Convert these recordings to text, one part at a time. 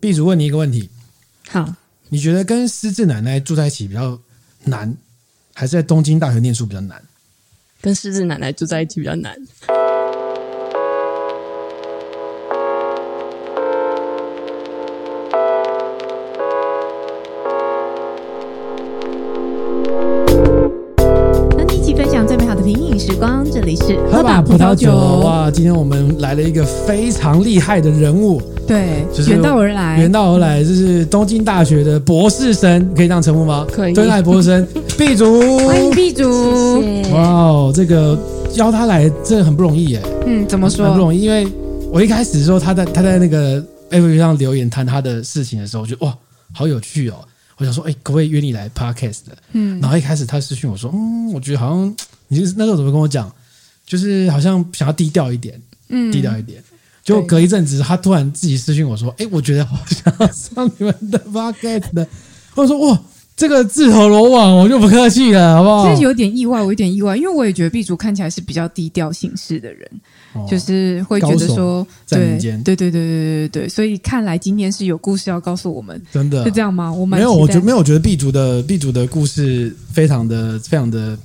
B 组问你一个问题，好，你觉得跟狮子奶奶住在一起比较难，还是在东京大学念书比较难？跟狮子奶奶住在一起比较难。能一起分享最美好的平影时光，葡萄酒哇！今天我们来了一个非常厉害的人物，对，就是远道而来，远道而来，就是东京大学的博士生，可以这样称呼吗？可以，东大博士生 B 组，欢迎 B 组，哇哦，这个邀他来真的很不容易耶，嗯，怎么说？很不容易，因为我一开始说他在他在那个 FB 上留言谈他的事情的时候，我觉得哇，好有趣哦，我想说，哎，可不可以约你来 Podcast 的？嗯，然后一开始他私讯我说，嗯，我觉得好像。你那时候怎么跟我讲？就是好像想要低调一点，嗯，低调一点。就隔一阵子，他突然自己私信我说：“哎，我觉得好想要上你们的 podcast 的。”我说：“哇，这个自投罗网，我就不客气了，好不好？”其实有点意外，我有点意外，因为我也觉得 B 组看起来是比较低调行事的人，哦、就是会觉得说，在民间，对对对对对对对，所以看来今天是有故事要告诉我们，真的是这样吗？我没有，我觉得没有，我觉得 B 组的 B 组的故事非常的非常的。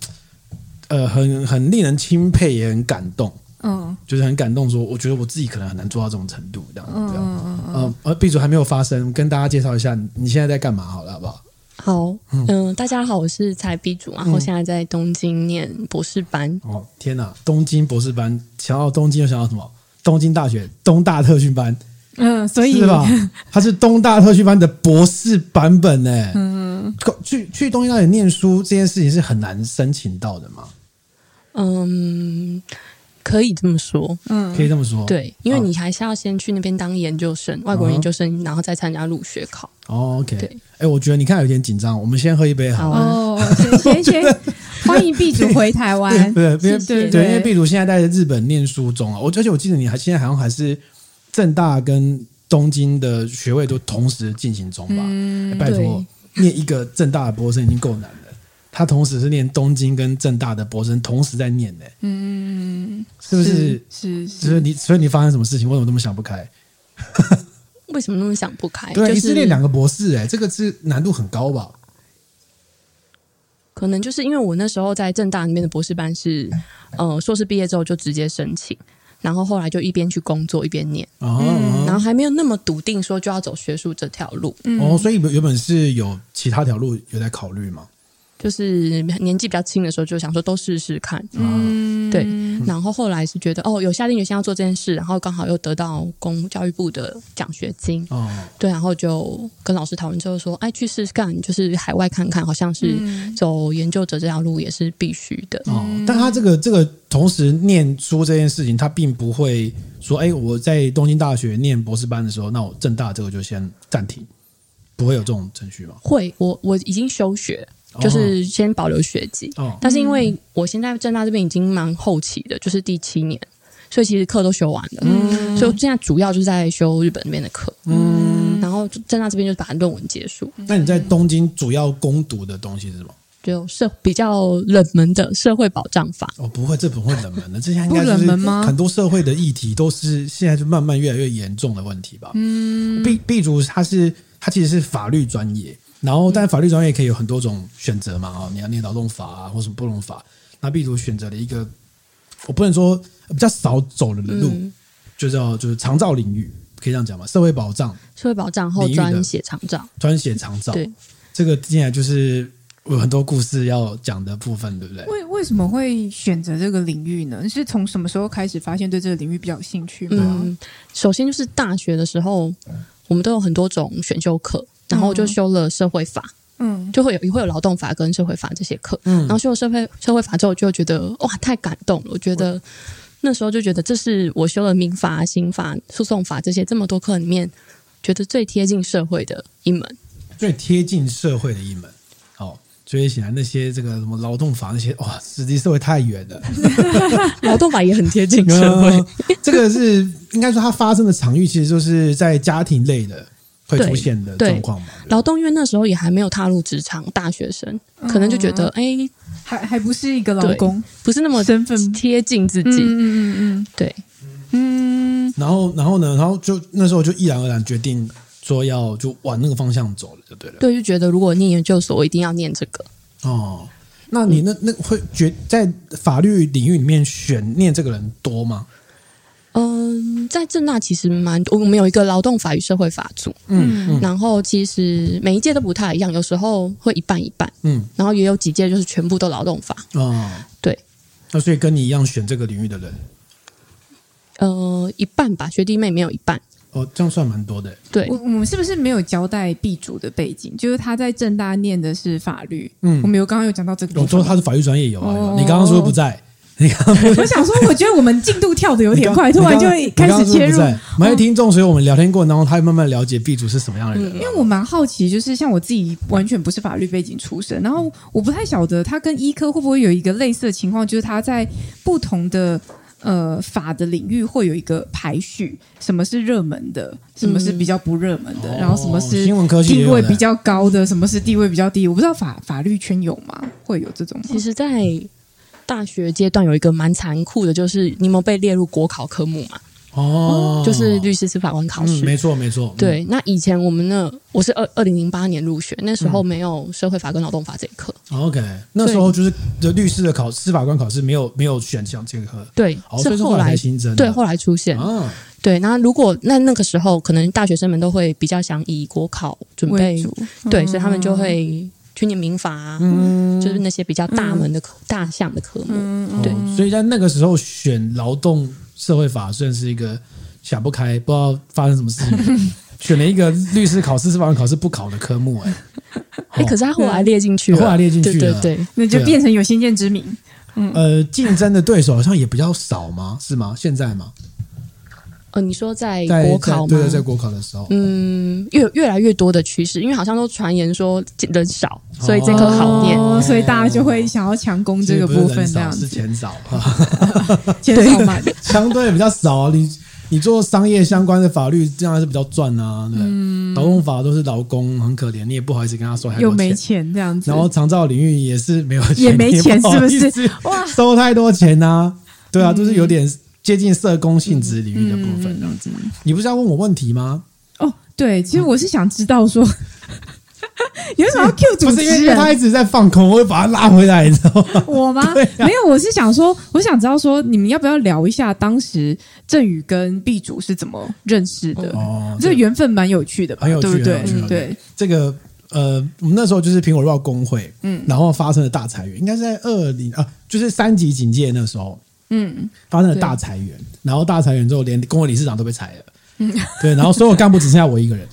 呃，很很令人钦佩，也很感动。嗯，就是很感动。说，我觉得我自己可能很难做到这种程度，这样子。嗯嗯嗯。呃，B 组还没有发生，跟大家介绍一下，你现在在干嘛？好了，好不好？好。嗯、呃，大家好，我是蔡 B 组，然后现在在东京念博士班。嗯、哦，天哪！东京博士班，想到东京又想到什么？东京大学东大特训班。嗯，所以是吧？他是东大特训班的博士版本呢。嗯，去去东京大学念书这件事情是很难申请到的吗？嗯，可以这么说，嗯，可以这么说，对，因为你还是要先去那边当研究生，外国研究生，然后再参加入学考。哦，OK，对，哎，我觉得你看有点紧张，我们先喝一杯好了。哦，先先 欢迎 B 组回台湾，对对对，对，因为 B 组现在在日本念书中啊，我而且我记得你还现在好像还是政大跟东京的学位都同时进行中吧？嗯，拜托，念一个正大的博士已经够难了。他同时是念东京跟正大的博士生，同时在念呢。嗯，是不是？是是，所以你所以你发生什么事情？为什么那么想不开？为什么那么想不开？对，一次念两个博士，哎，这个是难度很高吧？可能就是因为我那时候在正大那边的博士班是，呃，硕士毕业之后就直接申请，然后后来就一边去工作一边念，哦，然后还没有那么笃定说就要走学术这条路。哦，所以原本是有其他条路有在考虑吗？就是年纪比较轻的时候，就想说都试试看，嗯，对。然后后来是觉得哦，有下定决心要做这件事，然后刚好又得到公教育部的奖学金，哦，对。然后就跟老师讨论之后说，哎，去试试看，就是海外看看，好像是走研究者这条路也是必须的。哦，但他这个这个同时念书这件事情，他并不会说，哎，我在东京大学念博士班的时候，那我正大这个就先暂停，不会有这种程序吗？会，我我已经休学。就是先保留学籍，哦、但是因为我现在正大这边已经蛮后期的，就是第七年，所以其实课都修完了，嗯、所以我现在主要就是在修日本那边的课，嗯，然后正大这边就把论文结束。那你在东京主要攻读的东西是什么？就社比较冷门的社会保障法。哦，不会，这不会冷门的，这些应该就是很多社会的议题都是现在就慢慢越来越严重的问题吧。嗯，B B 组他是他其实是法律专业。然后，但法律专业可以有很多种选择嘛？哦，你要念劳动法啊，或什么不动法。那 B 组选择了一个，我不能说比较少走的路，嗯、就叫就是长照领域，可以这样讲吗？社会保障，社会保障后专写长照，专写长照。对，这个接下来就是有很多故事要讲的部分，对不对？为为什么会选择这个领域呢？是从什么时候开始发现对这个领域比较有兴趣吗？嗯，首先就是大学的时候，我们都有很多种选修课。然后就修了社会法，嗯，就会有会有劳动法跟社会法这些课，嗯，然后修了社会社会法之后，就觉得哇，太感动了。我觉得那时候就觉得这是我修了民法、刑法、诉讼法这些这么多课里面，觉得最贴近社会的一门，最贴近社会的一门。哦，所以显然那些这个什么劳动法那些哇，实际社会太远了。劳动法也很贴近社会，嗯，这个是应该说它发生的场域，其实就是在家庭类的。会出现的状况吗？劳动因为那时候也还没有踏入职场，大学生可能就觉得，哎、嗯，还还不是一个老公，不是那么身份贴近自己。嗯嗯嗯，嗯对，嗯。然后，然后呢？然后就那时候就毅然而然决定说要就往那个方向走了，就对了。对，就觉得如果念研究所，我一定要念这个。哦，那你那那会觉在法律领域里面选念这个人多吗？嗯，在政大其实蛮，我们有一个劳动法与社会法组，嗯，嗯，然后其实每一届都不太一样，有时候会一半一半，嗯，然后也有几届就是全部都劳动法，哦，对，那所以跟你一样选这个领域的人，呃，一半吧，学弟妹没有一半，哦，这样算蛮多的，对，我我们是不是没有交代 B 组的背景？就是他在政大念的是法律，嗯，我们有刚刚有讲到这个，我说他是法律专业有啊，哦、你刚刚说不在。你刚刚我想说，我觉得我们进度跳的有点快，突然就会开始切入。没有听众，所以我们聊天过程当中，他会慢慢了解 B 组是什么样的人。因为我蛮好奇，就是像我自己完全不是法律背景出身，然后我不太晓得他跟医科会不会有一个类似的情况，就是他在不同的呃法的领域会有一个排序，什么是热门的，什么是比较不热门的，嗯、然后什么是新闻科技地位比较高的，什么是地位比较低。我不知道法法律圈有吗？会有这种？其实，在大学阶段有一个蛮残酷的，就是你有没有被列入国考科目嘛？哦，就是律师、司法官考试，嗯，没错没错。对，那以前我们那我是二二零零八年入学，那时候没有社会法跟劳动法这一课。OK，那时候就是的律师的考司法官考试没有没有选项这一科。对，哦，是后来新增，对，后来出现。啊，对，那如果那那个时候可能大学生们都会比较想以国考准备，对，所以他们就会。去念民法啊，嗯、就是那些比较大门的科、嗯、大项的科目，嗯、对、哦，所以在那个时候选劳动社会法算是一个想不开，不知道发生什么事情，选了一个律师考试、司法官考试不考的科目、欸，哎，哎，可是他后来列进去了，后来列进去了，对对对，那就变成有先见之明。嗯，呃，竞争的对手好像也比较少吗？是吗？现在吗？呃，你说在国考吗？对对，在国考的时候，嗯，越越来越多的趋势，因为好像都传言说人少，所以这科好念，哦、所以大家就会想要强攻这个部分，这样子。是钱少，钱少嘛，相对比较少。你你做商业相关的法律，这样还是比较赚啊。对，嗯、劳动法都是劳工，很可怜，你也不好意思跟他说，又没钱这样子。然后长照领域也是没有钱，也没钱，是不是？哇，收太多钱啊？对啊，就是有点。接近社工性质领域的部分，这样子。你不是要问我问题吗？哦，对，其实我是想知道说，你为什么要 Q 主持人？不是因为他一直在放空，我会把他拉回来，你知道吗？我吗？没有，我是想说，我想知道说，你们要不要聊一下当时郑宇跟 B 组是怎么认识的？哦，这个缘分蛮有趣的，很有趣，对对对。这个呃，我们那时候就是苹果日报工会，嗯，然后发生了大裁员，应该是在二零啊，就是三级警戒那时候。嗯，发生了大裁员，然后大裁员之后，连工会理事长都被裁了。嗯，对，然后所有干部只剩下我一个人。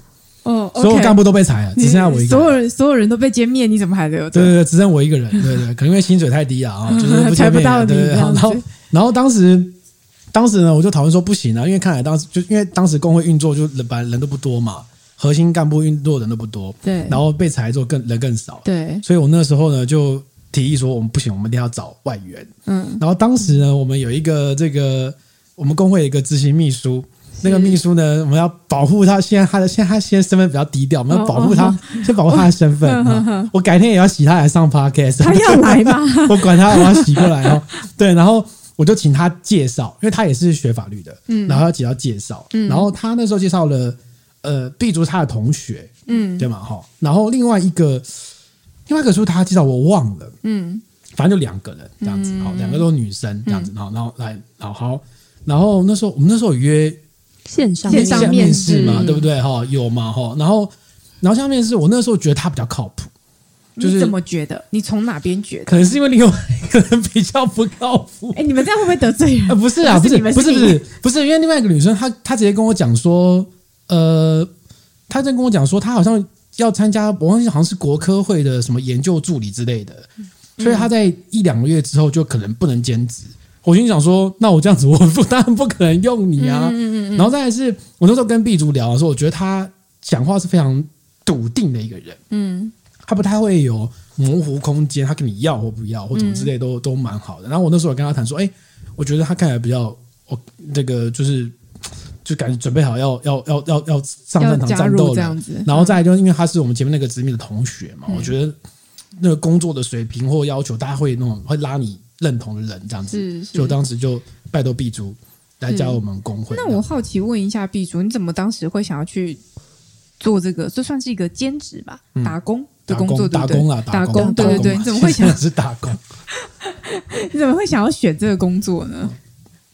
哦，所有干部都被裁了，只剩下我一个人。所有人，所有人都被歼灭，你怎么还留？对对对，只剩我一个人。对对，可能因为薪水太低了啊，就是裁不到你。对，然后，然后当时，当时呢，我就讨论说不行啊，因为看来当时就因为当时工会运作就人本来人都不多嘛，核心干部运作的人都不多。对，然后被裁之后更人更少。对，所以我那时候呢就。提议说我们不行，我们一定要找外援。嗯，然后当时呢，我们有一个这个我们工会有一个执行秘书，那个秘书呢，我们要保护他。现在他的现在他现在身份比较低调，我们要保护他，先保护他的身份。我改天也要洗他来上 podcast，他要 来吗？我管他，我要洗过来哦。对，然后我就请他介绍，因为他也是学法律的，嗯，然后要请他介绍，嗯，然后他那时候介绍了呃 B 族他的同学，嗯，对嘛哈，然后另外一个。另外一个书他介绍我忘了，嗯，反正就两个人这样子，好，两个都是女生这样子，然后然后来，然后好，然后那时候我们那时候有约线上线上面试嘛，对不对？哈，有嘛哈，然后然后下面是，我那时候觉得他比较靠谱，就是怎么觉得？你从哪边觉得？可能是因为另外一个人比较不靠谱。哎，你们这样会不会得罪人？不是啊，不是不是不是不是，因为另外一个女生她她直接跟我讲说，呃，她在跟我讲说，她好像。要参加，我忘记好像是国科会的什么研究助理之类的，所以他在一两个月之后就可能不能兼职。我心想说，那我这样子，我不当然不可能用你啊。然后再来是，我那时候跟 B 族聊的时候，我觉得他讲话是非常笃定的一个人，嗯，他不太会有模糊空间，他跟你要或不要或什么之类都都蛮好的。然后我那时候跟他谈说，哎，我觉得他看起来比较，我这个就是。就感觉准备好要要要要要上战场战斗这样子，然后再来就是因为他是我们前面那个直面的同学嘛，我觉得那个工作的水平或要求，大家会那种会拉你认同的人这样子，就当时就拜托 B 组来加入我们工会。那我好奇问一下 B 组，你怎么当时会想要去做这个，这算是一个兼职吧，打工的工作，打工啊，打工，对对对，你怎么会想 是打工？你怎么会想要选这个工作呢？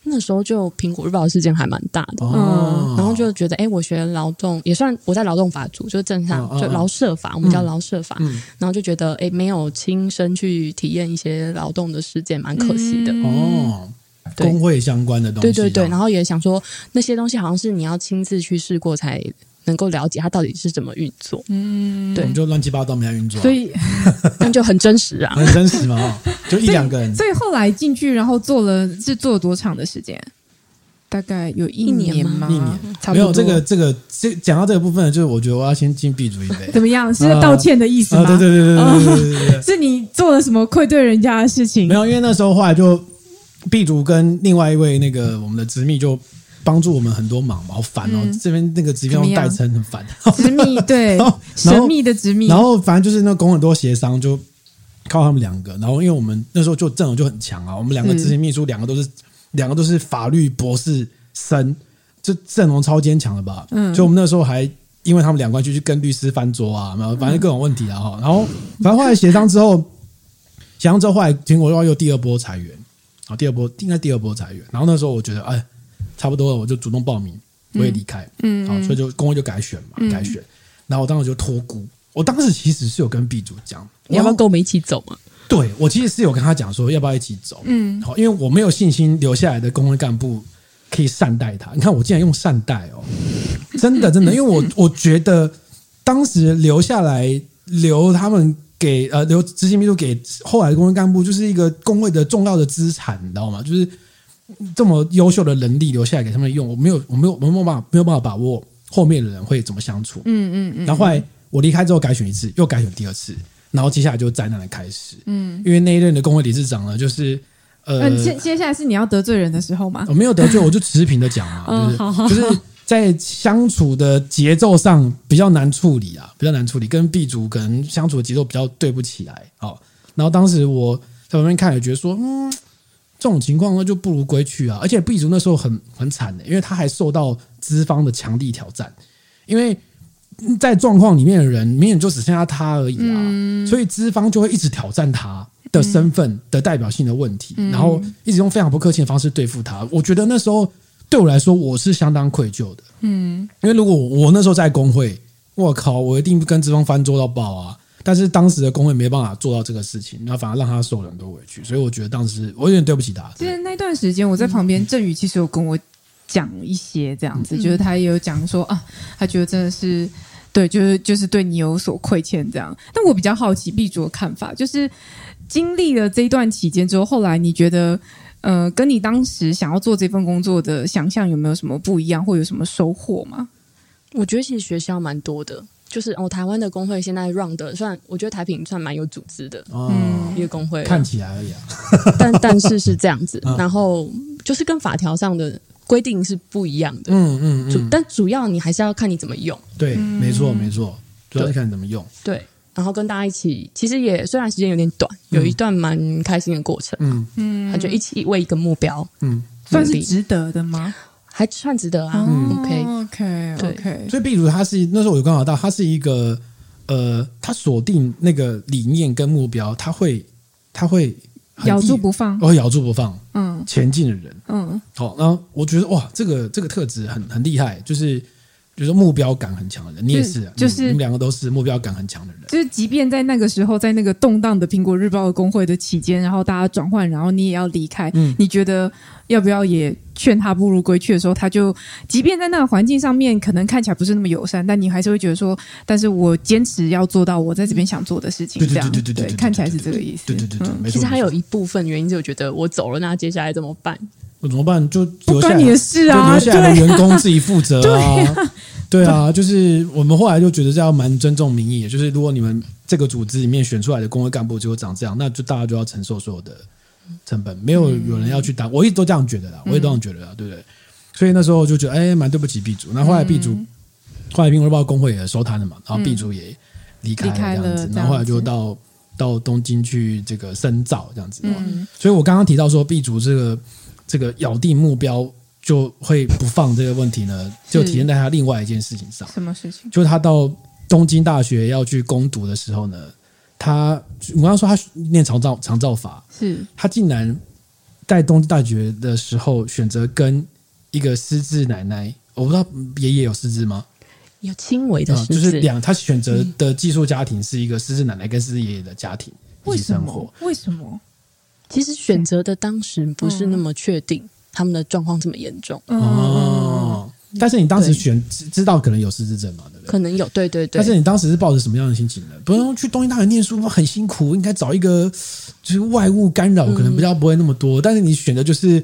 那时候就苹果日报事件还蛮大的，嗯，然后就觉得，哎，我学劳动也算我在劳动法组，就正常就劳社法，我们叫劳社法，然后就觉得，哎，没有亲身去体验一些劳动的事件，蛮可惜的哦。工会相关的东西，对对对，然后也想说那些东西好像是你要亲自去试过才能够了解它到底是怎么运作，嗯，对，就乱七八糟没运作，所以 那就很真实啊，很真实嘛，就一两个人。所以后来进去，然后做了是做了多长的时间？大概有一年吗？一年，没有这个这个这讲到这个部分，就是我觉得我要先敬 B 组一杯。怎么样？是道歉的意思吗？对对对对对对，是你做了什么愧对人家的事情？没有，因为那时候后来就 B 组跟另外一位那个我们的执秘就。帮助我们很多忙嘛，好烦哦！嗯、这边那个执秘代称很烦，执秘 对神秘的执秘，然后反正就是那工很多协商，就靠他们两个。然后因为我们那时候就阵容就很强啊，我们两个执行秘书两个都是两个都是法律博士生，这阵容超坚强的吧？嗯，就我们那时候还因为他们两个就去跟律师翻桌啊，然后反正各种问题啊哈。然后 反正后来协商之后，协商之后后来苹果又又第二波裁员啊，第二波应该第二波裁员。然后那时候我觉得哎。差不多了，我就主动报名，我也离开，嗯，好，所以就工会就改选嘛，改选，然后我当时就托孤，我当时其实是有跟 B 组讲，你要不要跟我们一起走嘛？对，我其实是有跟他讲说要不要一起走，嗯，好，因为我没有信心留下来的工会干部可以善待他，你看我竟然用善待哦，真的真的，因为我我觉得当时留下来留他们给呃留执行秘书给后来的工会干部，就是一个工会的重要的资产，你知道吗？就是。这么优秀的能力留下来给他们用，我没有，我没有，我没有办法，没有办法把握后面的人会怎么相处。嗯嗯嗯。然后后来我离开之后改选一次，又改选第二次，然后接下来就灾难的开始。嗯，因为那一任的工会理事长呢，就是呃，接接下来是你要得罪人的时候吗？我没有得罪，我就持平的讲嘛，就是就是在相处的节奏上比较难处理啊，比较难处理，跟 B 组可能相处的节奏比较对不起来。好，然后当时我在旁边看也觉得说，嗯。这种情况那就不如归去啊！而且 B 族那时候很很惨的，因为他还受到资方的强力挑战，因为在状况里面的人明显就只剩下他而已啊，所以资方就会一直挑战他的身份的代表性的问题，然后一直用非常不客气的方式对付他。我觉得那时候对我来说，我是相当愧疚的，嗯，因为如果我那时候在工会，我靠，我一定跟资方翻桌到爆啊！但是当时的工会没办法做到这个事情，然后反而让他受了很多委屈，所以我觉得当时我有点对不起他。其实那段时间我在旁边，振宇其实有跟我讲一些这样子，嗯、就是他也有讲说啊，他觉得真的是对，就是就是对你有所亏欠这样。但我比较好奇毕祖的看法，就是经历了这一段期间之后，后来你觉得呃，跟你当时想要做这份工作的想象有没有什么不一样，或有什么收获吗？我觉得其实学校蛮多的。就是哦，台湾的工会现在 run 的算，我觉得台品算蛮有组织的，嗯，一个工会看起来而已啊，但但是是这样子，然后就是跟法条上的规定是不一样的，嗯嗯嗯，但主要你还是要看你怎么用，对，没错没错，主要是看你怎么用，对，然后跟大家一起，其实也虽然时间有点短，有一段蛮开心的过程，嗯。嗯，他就一起为一个目标，嗯，算是值得的吗？还算值得啊嗯，OK OK OK。所以，比如他是那时候我有观察到，他是一个呃，他锁定那个理念跟目标，他会他会咬住不放，哦，咬住不放，嗯，前进的人，嗯，好，然后我觉得哇，这个这个特质很很厉害，就是。就是目标感很强的人，你也是，就是你们两个都是目标感很强的人。就是即便在那个时候，在那个动荡的苹果日报的工会的期间，然后大家转换，然后你也要离开，嗯，你觉得要不要也劝他不如归去的时候，他就即便在那个环境上面可能看起来不是那么友善，但你还是会觉得说，但是我坚持要做到我在这边想做的事情，这样对对对对，看起来是这个意思。对对对对。其实还有一部分原因，就觉得我走了，那接下来怎么办？我怎么办？就不关你的事啊，留下来的员工自己负责 啊。对啊，就是我们后来就觉得这样蛮尊重民意，就是如果你们这个组织里面选出来的工会干部就长这样，那就大家就要承受所有的成本，没有有人要去当，我一直都这样觉得啦，我也都这样觉得啦，对不对？所以那时候就觉得哎，蛮对不起 B 组。那后来 B 组，后来苹果日报工会也收摊了嘛，然后 B 组也离开了这样子，然后后来就到到东京去这个深造这样子。所以我刚刚提到说 B 组这个这个咬定目标。就会不放这个问题呢？就体现在他另外一件事情上。什么事情？就是他到东京大学要去攻读的时候呢，他我刚刚说他念长照长照法，是他竟然在东京大学的时候选择跟一个失智奶奶，我不知道爷爷有失智吗？有轻微的失智，嗯，就是两他选择的寄宿家庭是一个失智奶奶跟失智爷爷的家庭一起生活。为什么？其实选择的当时不是那么确定他们的状况这么严重。哦，哦，但是你当时选知道可能有失智症嘛？对不对？可能有，对对对。但是你当时是抱着什么样的心情呢？不用去东京大学念书很辛苦，应该找一个就是外物干扰可能比较不会那么多。嗯，但是你选的就是。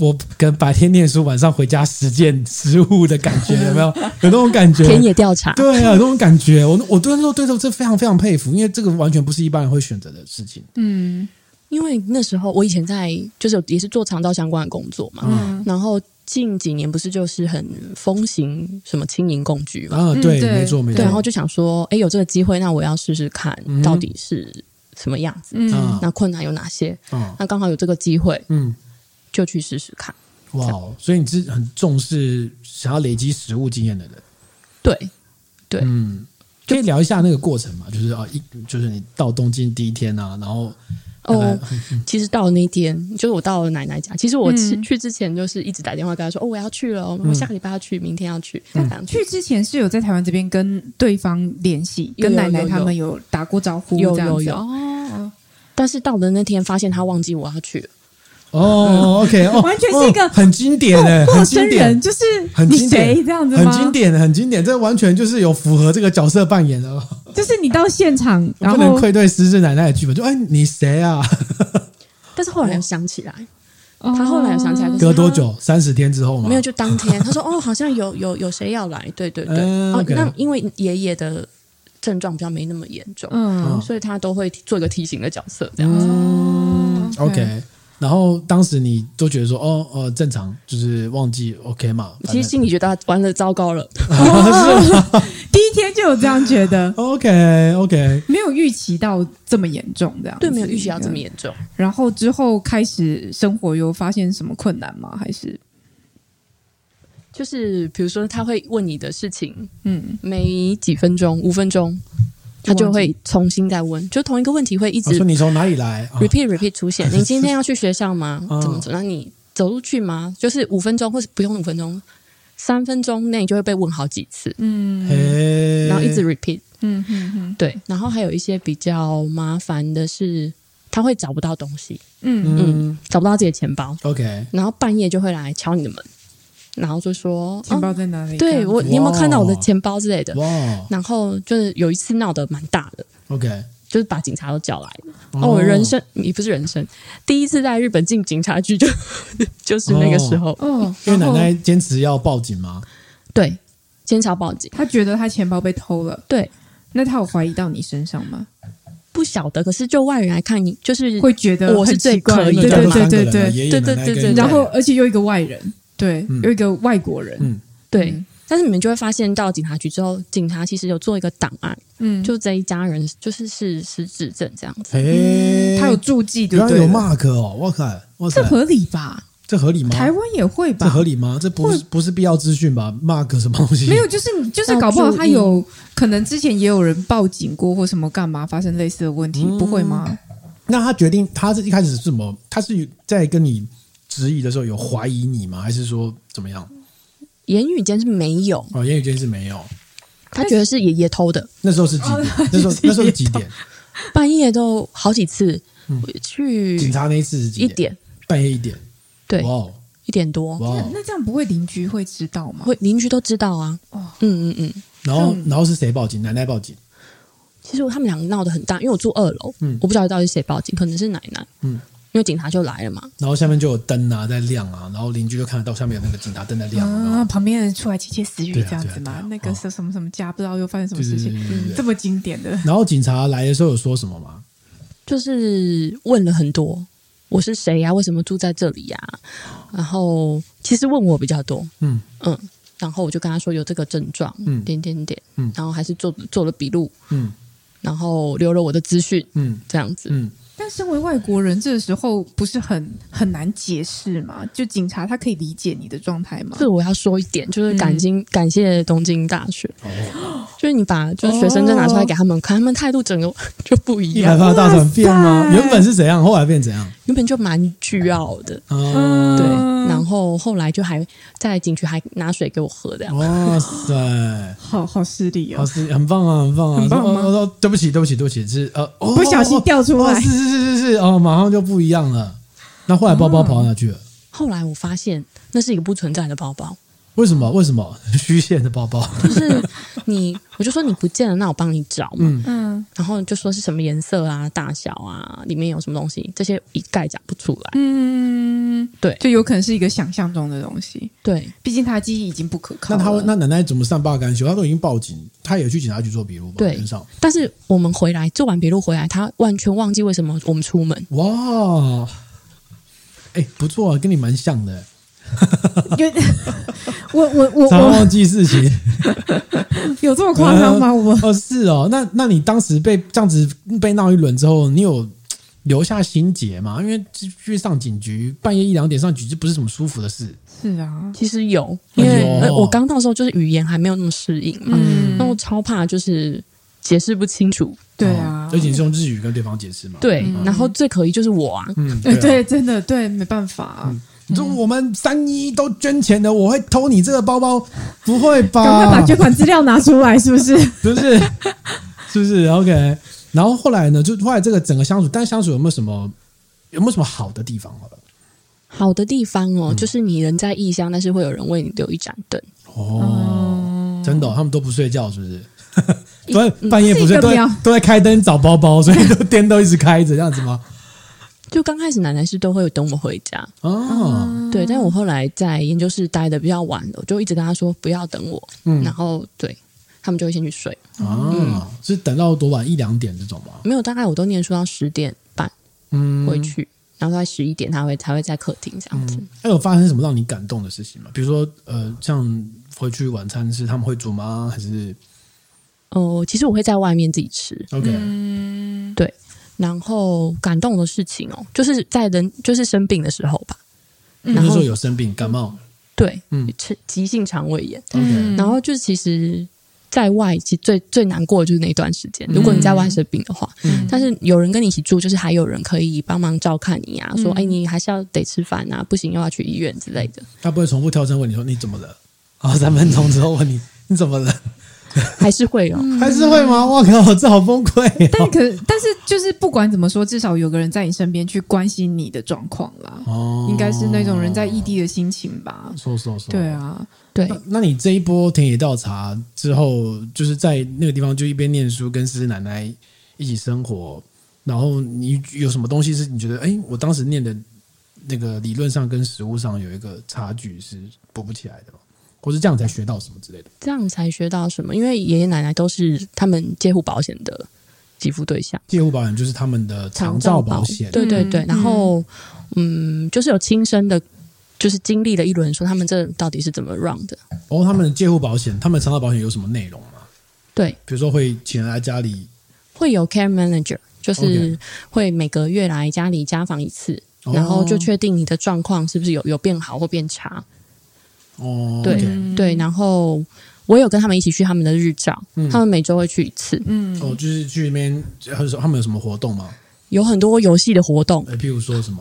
我跟白天念书，晚上回家实践实务的感觉有没有？有那种感觉？田野调查，对啊，有那种感觉。我我对那时候对这非常非常佩服，因为这个完全不是一般人会选择的事情。嗯，因为那时候我以前在就是也是做肠道相关的工作嘛，嗯，然后近几年不是就是很风行什么轻盈共居嘛？啊，对，没错没错。对，然后就想说，哎，有这个机会，那我要试试看到底是什么样子。嗯，那困难有哪些？嗯，那刚好有这个机会，嗯。就去试试看，哇！所以你是很重视想要累积实物经验的人，对对，嗯，可以聊一下那个过程嘛？就是啊，一就是你到东京第一天啊，然后哦，其实到了那天，就是我到了奶奶家。其实我去去之前，就是一直打电话跟他说：“哦，我要去了，我下个礼拜要去，明天要去。”去之前是有在台湾这边跟对方联系，跟奶奶他们有打过招呼，有有有哦。但是到了那天，发现他忘记我要去了。哦，OK，哦，完全是一个很经典的陌生人，就是很经典这样子很经典的，很经典，这完全就是有符合这个角色扮演的。就是你到现场，然后不能愧对失智奶奶的剧本，就哎，你谁啊？但是后来又想起来，他后来又想起来，隔多久？三十天之后吗？没有，就当天。他说：“哦，好像有有有谁要来？”对对对。哦，那因为爷爷的症状比较没那么严重，嗯，所以他都会做一个提醒的角色，这样子。嗯，OK。然后当时你都觉得说哦哦正常，就是忘记 OK 嘛？其实心里觉得完了，糟糕了。哦、第一天就有这样觉得。OK OK，没有预期到这么严重，这样对，没有预期到这么严重。然后之后开始生活，有发现什么困难吗？还是就是比如说他会问你的事情，嗯，每几分钟，五分钟。他就会重新再问，就同一个问题会一直。说你从哪里来？repeat repeat 出现。你今天要去学校吗？怎么走？那你走路去吗？就是五分钟，或是不用五分钟，三分钟内就会被问好几次。嗯，然后一直 repeat。嗯嗯嗯，对。然后还有一些比较麻烦的是，他会找不到东西。嗯嗯，找不到自己的钱包。OK。然后半夜就会来敲你的门。然后就说钱包在哪里？对我，你有没有看到我的钱包之类的？哇！然后就是有一次闹得蛮大的，OK，就是把警察都叫来了。哦，我人生也不是人生第一次在日本进警察局，就 就是那个时候。哦，因为奶奶坚持要报警吗？对，坚持要报警。他觉得他钱包被偷了。对，那他有怀疑到你身上吗？不晓得，可是就外人来看，你就是会觉得我是最可疑的。对对对对对对对对。然后，而且又一个外人。对，有一个外国人，嗯，对，但是你们就会发现，到警察局之后，警察其实有做一个档案，嗯，就这一家人就是是失智症这样子，哎，他有注记，对不对？有 mark 哦，我靠，这合理吧？这合理吗？台湾也会吧？这合理吗？这不是不是必要资讯吧？mark 什么东西？没有，就是就是搞不好他有可能之前也有人报警过或什么干嘛发生类似的问题，不会吗？那他决定他是一开始是什么？他是在跟你。质疑的时候有怀疑你吗？还是说怎么样？言语间是没有哦，言语间是没有。他觉得是爷爷偷的。那时候是几点？那时候 那时候是几点？半夜都好几次。去警察那一次是几点？一点，半夜一点。对，哇，一点多。哇，那这样不会邻居会知道吗？会，邻居都知道啊。哦，嗯嗯嗯。然后，然后是谁报警？奶奶报警。其实他们两个闹得很大，因为我住二楼，嗯，我不知道到底是谁报警，可能是奶奶，嗯。因为警察就来了嘛，然后下面就有灯啊在亮啊，然后邻居就看得到下面有那个警察灯在亮啊，旁边人出来窃窃私语这样子嘛，那个什什么什么家，不知道又发生什么事情，这么经典的。然后警察来的时候有说什么吗？就是问了很多，我是谁呀？为什么住在这里呀？然后其实问我比较多，嗯。嗯，然后我就跟他说有这个症状，嗯，点点点，嗯，然后还是做做了笔录，嗯，然后留了我的资讯，嗯，这样子，嗯。但身为外国人，这个时候不是很很难解释吗？就警察他可以理解你的状态吗？这我要说一点，就是感激、嗯、感谢东京大学，哦、就是你把就是学生证拿出来给他们看，哦、他们态度整个就不一样。一百八大转变吗？原本是怎样，后来变怎样？原本就蛮倨傲的，哦、对，然后后来就还在警局还拿水给我喝的。哇塞，好好势利哦，好势利，很棒啊，很棒啊！很棒吗？我说对不起，对不起，对不起，是呃，哦、不小心掉出来。是是是是是哦，马上就不一样了。那后来包包跑到哪去了？后来我发现那是一个不存在的包包。为什么？为什么 虚线的包包？就是你，我就说你不见了，那我帮你找嘛。嗯，然后就说是什么颜色啊、大小啊，里面有什么东西，这些一概讲不出来。嗯，对，就有可能是一个想象中的东西。对，毕竟他记忆已经不可靠。那他那奶奶怎么善罢甘休？他都已经报警，他也去警察局做笔录。对，但是我们回来做完笔录回来，他完全忘记为什么我们出门。哇，哎，不错啊，跟你蛮像的。有我我我常忘记事情，有这么夸张吗？我哦是哦，那那你当时被这样子被闹一轮之后，你有留下心结吗？因为去上警局，半夜一两点上警局不是什么舒服的事。是啊，其实有，因为我刚到时候就是语言还没有那么适应嘛，嗯，那我超怕就是解释不清楚。对啊，而且你是用日语跟对方解释嘛。对，然后最可疑就是我啊，嗯，对，真的对，没办法。你说我们三一都捐钱的，我会偷你这个包包？不会吧？赶快把捐款资料拿出来，是不是？是不是，是不是？OK。然后后来呢？就后来这个整个相处，但相处有没有什么有没有什么好的地方？好了，好的地方哦，嗯、就是你人在异乡，但是会有人为你留一盏灯。哦，真的、哦，他们都不睡觉，是不是？都在半夜不睡，都在都在开灯找包包，所以都 灯都一直开着，这样子吗？就刚开始，奶奶是都会等我回家。哦，对，但我后来在研究室待的比较晚了，我就一直跟他说不要等我，嗯，然后对他们就会先去睡。啊，嗯、是等到多晚？一两点这种吗？没有，大概我都念书到十点半，嗯，回去，然后在十一点他会才会在客厅这样子。还有发生什么让你感动的事情吗？比如说呃，像回去晚餐是他们会煮吗？还是？哦、呃，其实我会在外面自己吃，OK，嗯，对。然后感动的事情哦，就是在人就是生病的时候吧。那时候有生病感冒，对，嗯，急性肠胃炎。嗯，然后就是其实在外，其实最最难过的就是那段时间。如果你在外生病的话，嗯，但是有人跟你一起住，就是还有人可以帮忙照看你啊，说哎，你还是要得吃饭啊，不行又要去医院之类的。他不会重复跳针问你说你怎么了？然后三分钟之后问你你怎么了？还是会哦，还是会吗？我靠，这好崩溃！但可，但是就是不管怎么说，至少有个人在你身边去关心你的状况啦。哦，应该是那种人在异地的心情吧。说说说，对啊，对。那你这一波田野调查之后，就是在那个地方就一边念书，跟师奶奶一起生活，然后你有什么东西是你觉得，哎，我当时念的那个理论上跟实物上有一个差距是补不起来的吗？或是这样才学到什么之类的？这样才学到什么？因为爷爷奶奶都是他们介护保险的给付对象。介护保险就是他们的长照保险。对对对。然后，嗯，就是有亲身的，就是经历了一轮，说他们这到底是怎么 run 的。哦，他们的介护保险，他们长照保险有什么内容吗？对，比如说会请人来家里，会有 care manager，就是会每个月来家里家访一次，然后就确定你的状况是不是有有变好或变差。哦，对 Okay 对，然后我有跟他们一起去他们的日照，嗯、他们每周会去一次。嗯，哦，就是去那边，他们有什么活动吗？有很多游戏的活动，譬如说什么，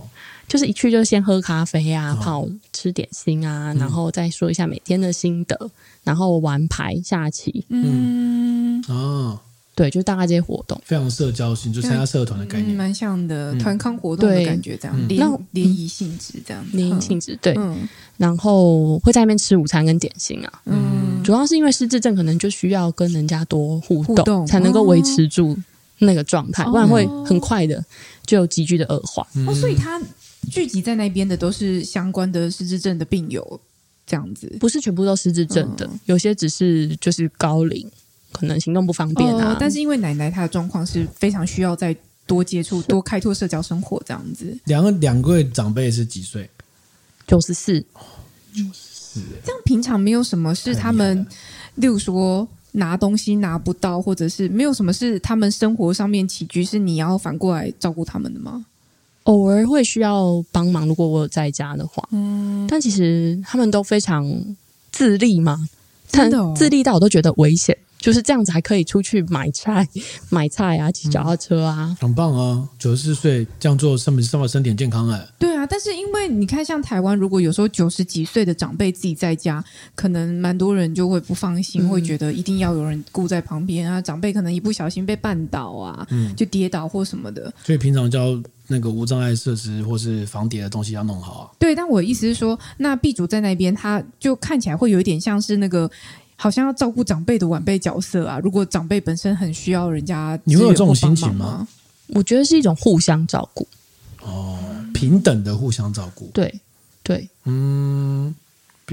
就是一去就先喝咖啡啊，泡吃点心啊，嗯、然后再说一下每天的心得，然后玩牌下棋。嗯。啊。哦对，就大概这些活动，非常社交性，就参加社团的概念，蛮像的团康活动的感觉，这样联联谊性质，这样联谊性质，对。然后会在那边吃午餐跟点心啊，嗯，主要是因为失智症可能就需要跟人家多互动，才能够维持住那个状态，不然会很快的就有急剧的恶化。哦，所以他聚集在那边的都是相关的失智症的病友，这样子，不是全部都失智症的，有些只是就是高龄。可能行动不方便啊，但是因为奶奶她的状况是非常需要再多接触、多开拓社交生活这样子。两个两位长辈是几岁？九十四，九十四。这样平常没有什么是他们，例如说拿东西拿不到，或者是没有什么是他们生活上面起居是你要反过来照顾他们的吗？偶尔会需要帮忙，如果我有在家的话。嗯，但其实他们都非常自立嘛，但自立到我都觉得危险。就是这样子，还可以出去买菜、买菜啊，骑脚踏车啊，嗯，很棒啊！九十四岁这样做，上面上面身体健康哎。对啊，但是因为你看，像台湾，如果有时候九十几岁的长辈自己在家，可能蛮多人就会不放心，嗯、会觉得一定要有人顾在旁边啊。长辈可能一不小心被绊倒啊，嗯，就跌倒或什么的。所以平常叫那个无障碍设施或是防跌的东西要弄好啊。对，但我的意思是说，那 B 主在那边，他就看起来会有一点像是那个。好像要照顾长辈的晚辈角色啊！如果长辈本身很需要人家，你会有这种心情吗？我觉得是一种互相照顾哦，平等的互相照顾。对对，嗯，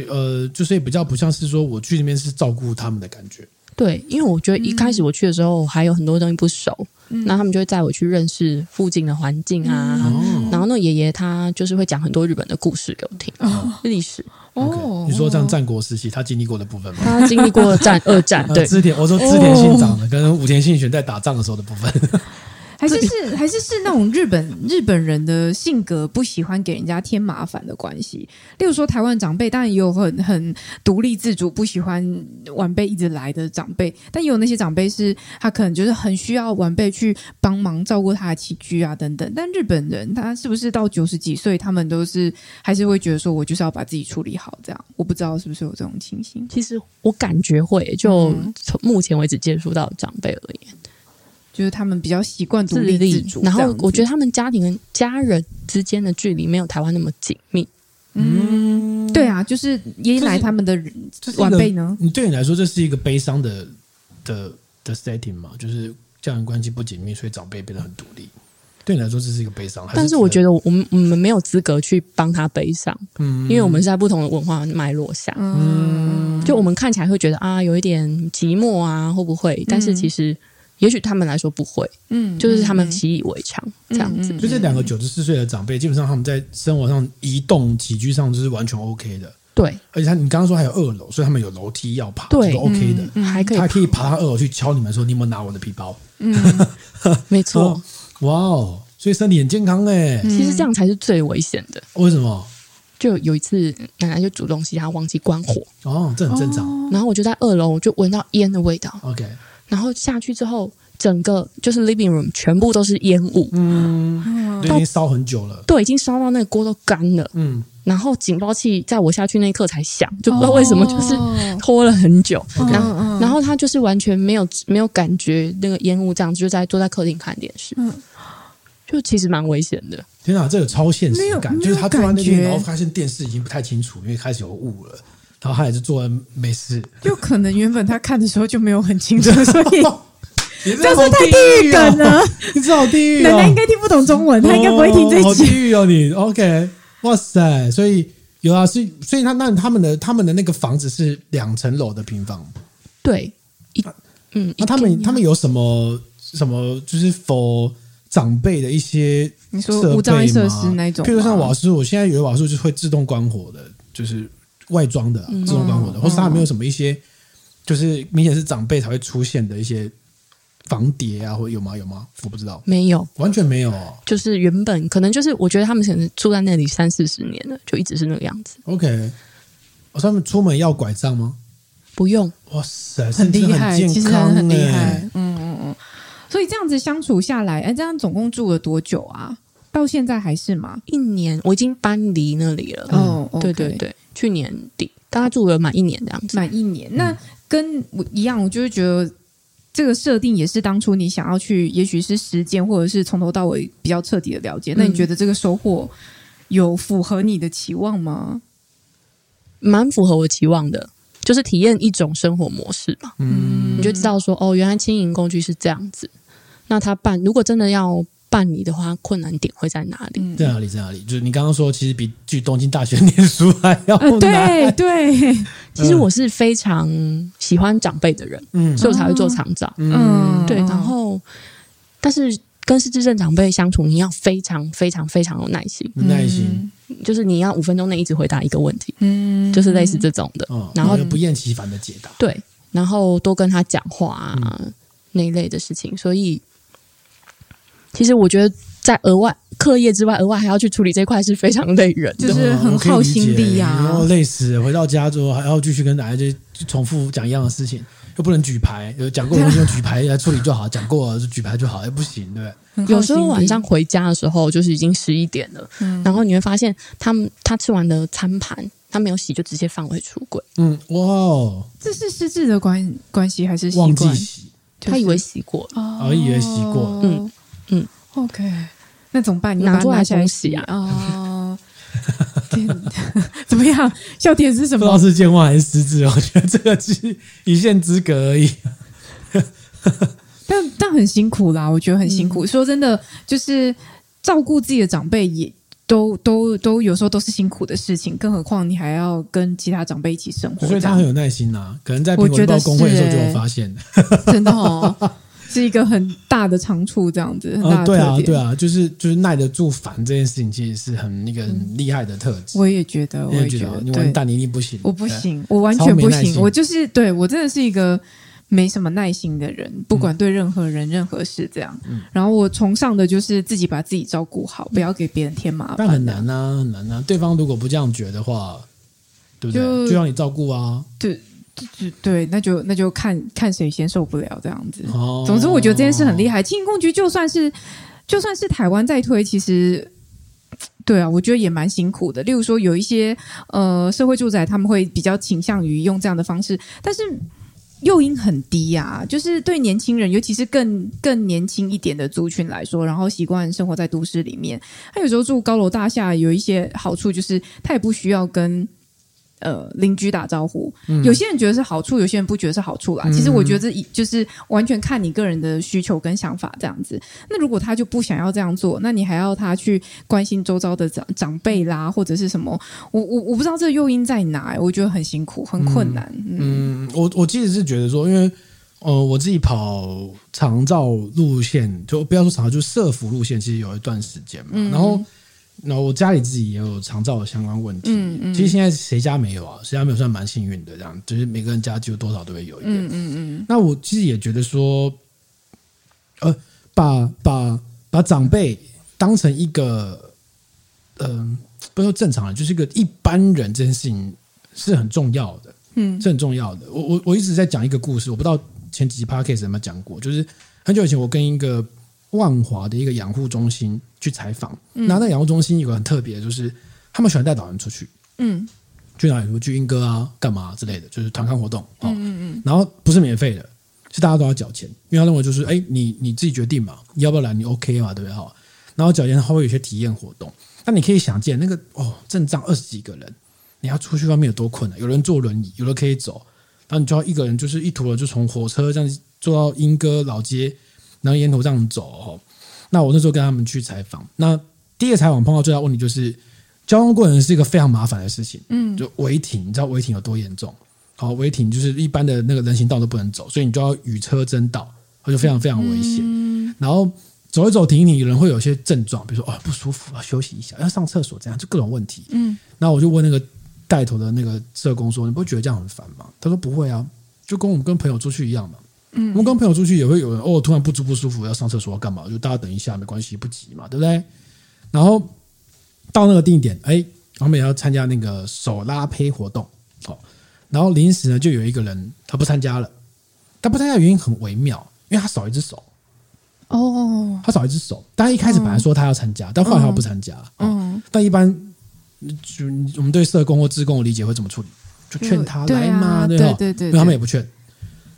呃，就是也比较不像是说我去那边是照顾他们的感觉。对，因为我觉得一开始我去的时候还有很多东西不熟，嗯、那他们就会带我去认识附近的环境啊。嗯、然后那爷爷他就是会讲很多日本的故事给我听，哦、历史。哦你说像战国时期他经历过的部分吗？他经历过战二战，对，织田，我说织田信长的跟武田信玄在打仗的时候的部分。还是是还是是那种日本日本人的性格，不喜欢给人家添麻烦的关系。例如说，台湾长辈当然也有很很独立自主，不喜欢晚辈一直来的长辈，但也有那些长辈是他可能就是很需要晚辈去帮忙照顾他的起居啊等等。但日本人他是不是到九十几岁，他们都是还是会觉得说我就是要把自己处理好这样？我不知道是不是有这种情形。其实我感觉会，就从目前为止接触到长辈而言。就是他们比较习惯独立自主，然后我觉得他们家庭跟家人之间的距离没有台湾那么紧密。嗯，对啊，就是爷爷奶奶他们的晚辈呢。你对你来说，这是一个悲伤的的的 setting 嘛？就是家人关系不紧密，所以长辈变得很独立。对你来说，这是一个悲伤。但是我觉得我们我们没有资格去帮他悲伤，嗯，因为我们是在不同的文化脉络下，嗯，就我们看起来会觉得啊，有一点寂寞啊，会不会？但是其实。也许他们来说不会，嗯，就是他们习以为常这样子。就这两个九十四岁的长辈，基本上他们在生活上移动起居上就是完全 OK 的。对，而且他你刚刚说还有二楼，所以他们有楼梯要爬，对，OK 的，还可以，他可以爬到二楼去敲你们说：“你有没有拿我的皮包？”嗯，没错。哇哦，所以身体很健康哎。其实这样才是最危险的。为什么？就有一次奶奶就煮东西，她忘记关火。哦，这很正常。然后我就在二楼，我就闻到烟的味道。OK。然后下去之后，整个就是 living room 全部都是烟雾，嗯，都已经烧很久了，对，已经烧到那个锅都干了，嗯，然后警报器在我下去那一刻才响，就不知道为什么，就是拖了很久，哦、然后、嗯、然后他就是完全没有没有感觉那个烟雾这样，就在坐在客厅看电视，嗯，就其实蛮危险的。天哪，这个超现实感，就是他坐在那边，然后发现电视已经不太清楚，因为开始有雾了。然后他也是做了没事，就可能原本他看的时候就没有很清楚，所以这是太地狱梗了。你知道地狱，奶奶应该听不懂中文，他应该不会听这一集。好地狱哦，你 OK？哇塞！所以有啊，是所以他那他们的他们的那个房子是两层楼的平房，对，一嗯，那他们他们有什么什么就是 for 长辈的一些你说无障碍设施那种，譬如像瓦斯，我现在有的瓦斯就是会自动关火的，就是。外装的、啊、自动关火的，嗯、或是他有没有什么一些，就是明显是长辈才会出现的一些防跌啊，或者有吗？有吗？我不知道，没有，完全没有、哦。就是原本可能就是，我觉得他们可能住在那里三四十年了，就一直是那个样子。OK，我说他们出门要拐杖吗？不用。哇塞，很厉害，其实很厉害。嗯嗯嗯。所以这样子相处下来，哎，这样总共住了多久啊？到现在还是吗？一年，我已经搬离那里了。哦，嗯、对对对。去年底，大概住了满一年这样子。满一年，那跟我一样，我就是觉得这个设定也是当初你想要去，也许是实践，或者是从头到尾比较彻底的了解。那你觉得这个收获有符合你的期望吗？蛮符合我期望的，就是体验一种生活模式嘛。嗯，你就知道说，哦，原来轻盈工具是这样子。那他办，如果真的要。办理的话，困难点会在哪里？嗯、在哪里？在哪里？就是你刚刚说，其实比去东京大学念书还要难。呃、对对，其实我是非常喜欢长辈的人，嗯，所以我才会做长照。嗯，对。然后，但是跟失智症长辈相处，你要非常非常非常有耐心，耐心，就是你要五分钟内一直回答一个问题，嗯，就是类似这种的。嗯、然后不厌其烦的解答。对。然后多跟他讲话啊、嗯、那一类的事情。所以，其实我觉得在额外课业之外，额外还要去处理这一块是非常累人，就是很耗心力呀、啊，然后累死，回到家之后还要继续跟大家重复讲一样的事情。又不能举牌，有讲过的东西用举牌来处理就好，讲过了就举牌就好，哎，不行，对不对？有时候晚上回家的时候，就是已经十一点了，嗯，然后你会发现他们他吃完的餐盘，他没有洗，就直接放回橱柜。嗯，哇，这是失智的关关系还是习惯忘记洗？他以为洗过，哦，以为洗过，嗯嗯，OK，那怎么办？你拿出来重洗啊？哦。怎么样？笑点是什么？不知道是健忘还是失智，我觉得这个是一线之隔而已。但但很辛苦啦，我觉得很辛苦。嗯、说真的，就是照顾自己的长辈，也都都都有时候都是辛苦的事情。更何况你还要跟其他长辈一起生活，所以他很有耐心呐、啊。可能在苹果日报公会的时候就有发现，真的哦。是一个很大的长处，这样子。很大的特点。对啊，对啊，就是就是耐得住烦这件事情，其实是很那个很厉害的特质。我也觉得，我也觉得，你完蛋，你一定不行。我不行，我完全不行。我就是对我真的是一个没什么耐心的人，不管对任何人、任何事这样。然后我崇尚的就是自己把自己照顾好，不要给别人添麻烦。但很难啊，很难啊。对方如果不这样觉得的话，对不对？就让你照顾啊。对。对，那就那就看看谁先受不了这样子。哦、总之，我觉得这件事很厉害。青银共居就算是就算是台湾在推，其实对啊，我觉得也蛮辛苦的。例如说，有一些呃社会住宅，他们会比较倾向于用这样的方式，但是诱因很低啊。就是对年轻人，尤其是更更年轻一点的族群来说，然后习惯生活在都市里面，他有时候住高楼大厦，有一些好处就是他也不需要跟。呃，邻居打招呼，嗯、有些人觉得是好处，有些人不觉得是好处啦。嗯、其实我觉得这就是完全看你个人的需求跟想法这样子。那如果他就不想要这样做，那你还要他去关心周遭的长长辈啦，或者是什么？我我我不知道这个诱因在哪，我觉得很辛苦，很困难。嗯，嗯我我其实是觉得说，因为呃，我自己跑长照路线，就不要说长照，就社福路线，其实有一段时间嘛，嗯、然后。那我家里自己也有长照的相关问题，嗯嗯，其实现在谁家没有啊？谁家没有算蛮幸运的，这样就是每个人家就多少都会有一点，嗯嗯嗯。那我其实也觉得说，呃，把把把长辈当成一个，嗯、呃，不说正常人，就是一个一般人，这件事情是很重要的，嗯，是很重要的。我我我一直在讲一个故事，我不知道前几集 podcast 有没有讲过，就是很久以前我跟一个。万华的一个养护中心去采访，嗯、那那养护中心有个很特别的，就是他们喜欢带老人出去，嗯，去哪里？去莺歌啊，干嘛之类的，就是团康活动，嗯嗯嗯。然后不是免费的，是大家都要缴钱，因为他认为就是，哎，你你自己决定嘛，你要不要来？你 OK 嘛，对不对？哈。然后缴钱他会有一些体验活动，那你可以想见那个哦，阵仗二十几个人，你要出去外面有多困难？有人坐轮椅，有人可以走，然后你就要一个人就是一坨就从火车这样坐到莺歌老街。然后沿途这样走哦，那我那时候跟他们去采访，那第一个采访碰到最大问题就是交通过程是一个非常麻烦的事情，嗯，就违停，你知道违停有多严重？好，违停就是一般的那个人行道都不能走，所以你就要与车争道，就非常非常危险。嗯，然后走一走停一停，有人会有一些症状，比如说哦不舒服，要休息一下，要上厕所这样，就各种问题。嗯，那我就问那个带头的那个社工说：“你不会觉得这样很烦吗？”他说：“不会啊，就跟我们跟朋友出去一样嘛。”嗯，我们跟朋友出去也会有人哦，突然不舒不舒服要上厕所要干嘛？就大家等一下没关系，不急嘛，对不对？然后到那个定点，哎，我们也要参加那个手拉胚活动，好，然后临时呢就有一个人他不参加了，他不参加的原因很微妙，因为他少一只手，哦，他少一只手。大家一开始本来说他要参加，但后来他不参加，嗯，但一般就我们对社工或志工的理解会怎么处理？就劝他来嘛，对吧？对对对，因为他们也不劝。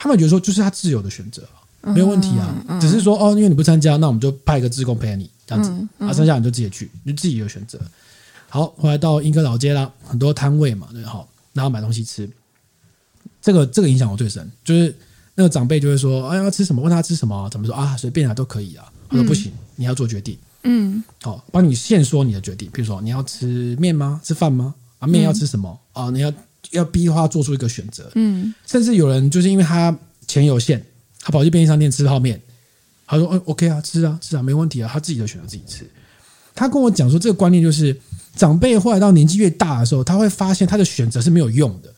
他们觉得说，就是他自由的选择，没有问题啊。只是说，哦，因为你不参加，那我们就派一个志工陪你这样子啊，剩下你就自己去，你就自己有选择。好，后来到英歌老街啦，很多摊位嘛，对，好，然后买东西吃。这个这个影响我最深，就是那个长辈就会说，哎，要吃什么？问他吃什么？怎么说啊？随便啊，都可以啊。他说不行，你要做决定。嗯，好，帮你现说你的决定。比如说，你要吃面吗？吃饭吗？啊，面要吃什么？啊，你要。要逼他做出一个选择，嗯，甚至有人就是因为他钱有限，他跑去便利商店吃泡面，他说：“嗯，OK 啊，吃啊，吃啊，没问题啊。”他自己的选择自己吃。他跟我讲说，这个观念就是长辈后来到年纪越大的时候，他会发现他的选择是没有用的，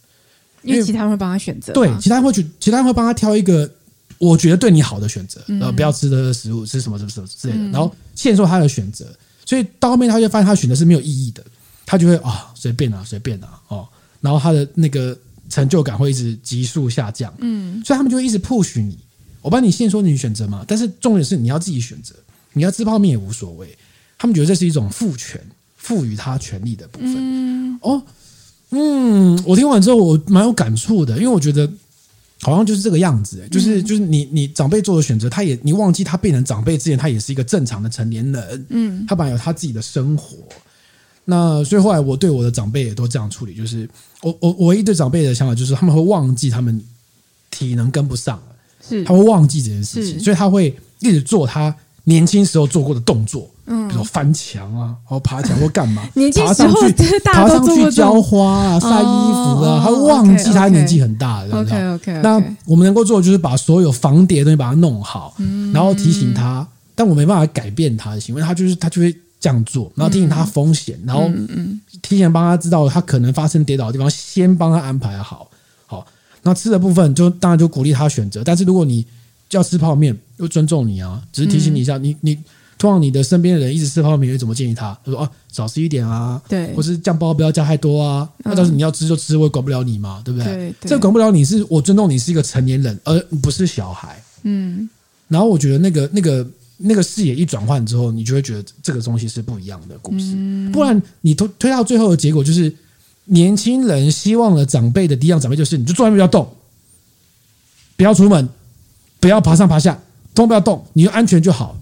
因为其他人会帮他选择。对，其他人会去，其他人会帮他挑一个我觉得对你好的选择，然后，不要吃的食物，吃什么什么什么之类的，然后限缩他的选择。所以到后面他就发现他选择是没有意义的，他就会啊随便啊随便啊哦，然后他的那个成就感会一直急速下降。嗯，所以他们就会一直 push 你，我帮你限缩你选择嘛，但是重点是你要自己选择，你要吃泡面也无所谓。他们觉得这是一种赋权，赋予他权利的部分。嗯、哦，嗯，我听完之后我蛮有感触的，因为我觉得好像就是这个样子，就是就是你你长辈做的选择，他也你忘记他变成长辈之前，他也是一个正常的成年人。嗯，他本来有他自己的生活。那所以后来我对我的长辈也都这样处理，就是我我我唯一对长辈的想法就是他们会忘记他们体能跟不上了，是他会忘记这件事情，所以他会一直做他年轻时候做过的动作。嗯，比如翻墙啊，然后爬墙或干嘛？年轻时候 爬上去浇花啊，晒衣服啊，他会忘记他年纪很大了。OK OK。那我们能够做的就是把所有防跌的东西把它弄好，然后提醒他。但我没办法改变他的行为，他就是他就会这样做，然后提醒他风险，然后提前帮他知道他可能发生跌倒的地方，先帮他安排好。好，那吃的部分就当然就鼓励他选择。但是如果你要吃泡面，又尊重你啊，只是提醒你一下，你你。通常你的身边的人一直吃泡面，你怎么建议他？他说：“啊，少吃一点啊，对，或是酱包不要加太多啊。嗯”那但是你要吃就吃，我也管不了你嘛，对不对？对对，这管不了你是我尊重你是一个成年人，而不是小孩。嗯。然后我觉得那个那个那个视野一转换之后，你就会觉得这个东西是不一样的故事。嗯、不然你推推到最后的结果就是，年轻人希望的长辈的第一样长辈就是，你就坐在那边不要动，不要出门，不要爬上爬下，都不要动，你就安全就好。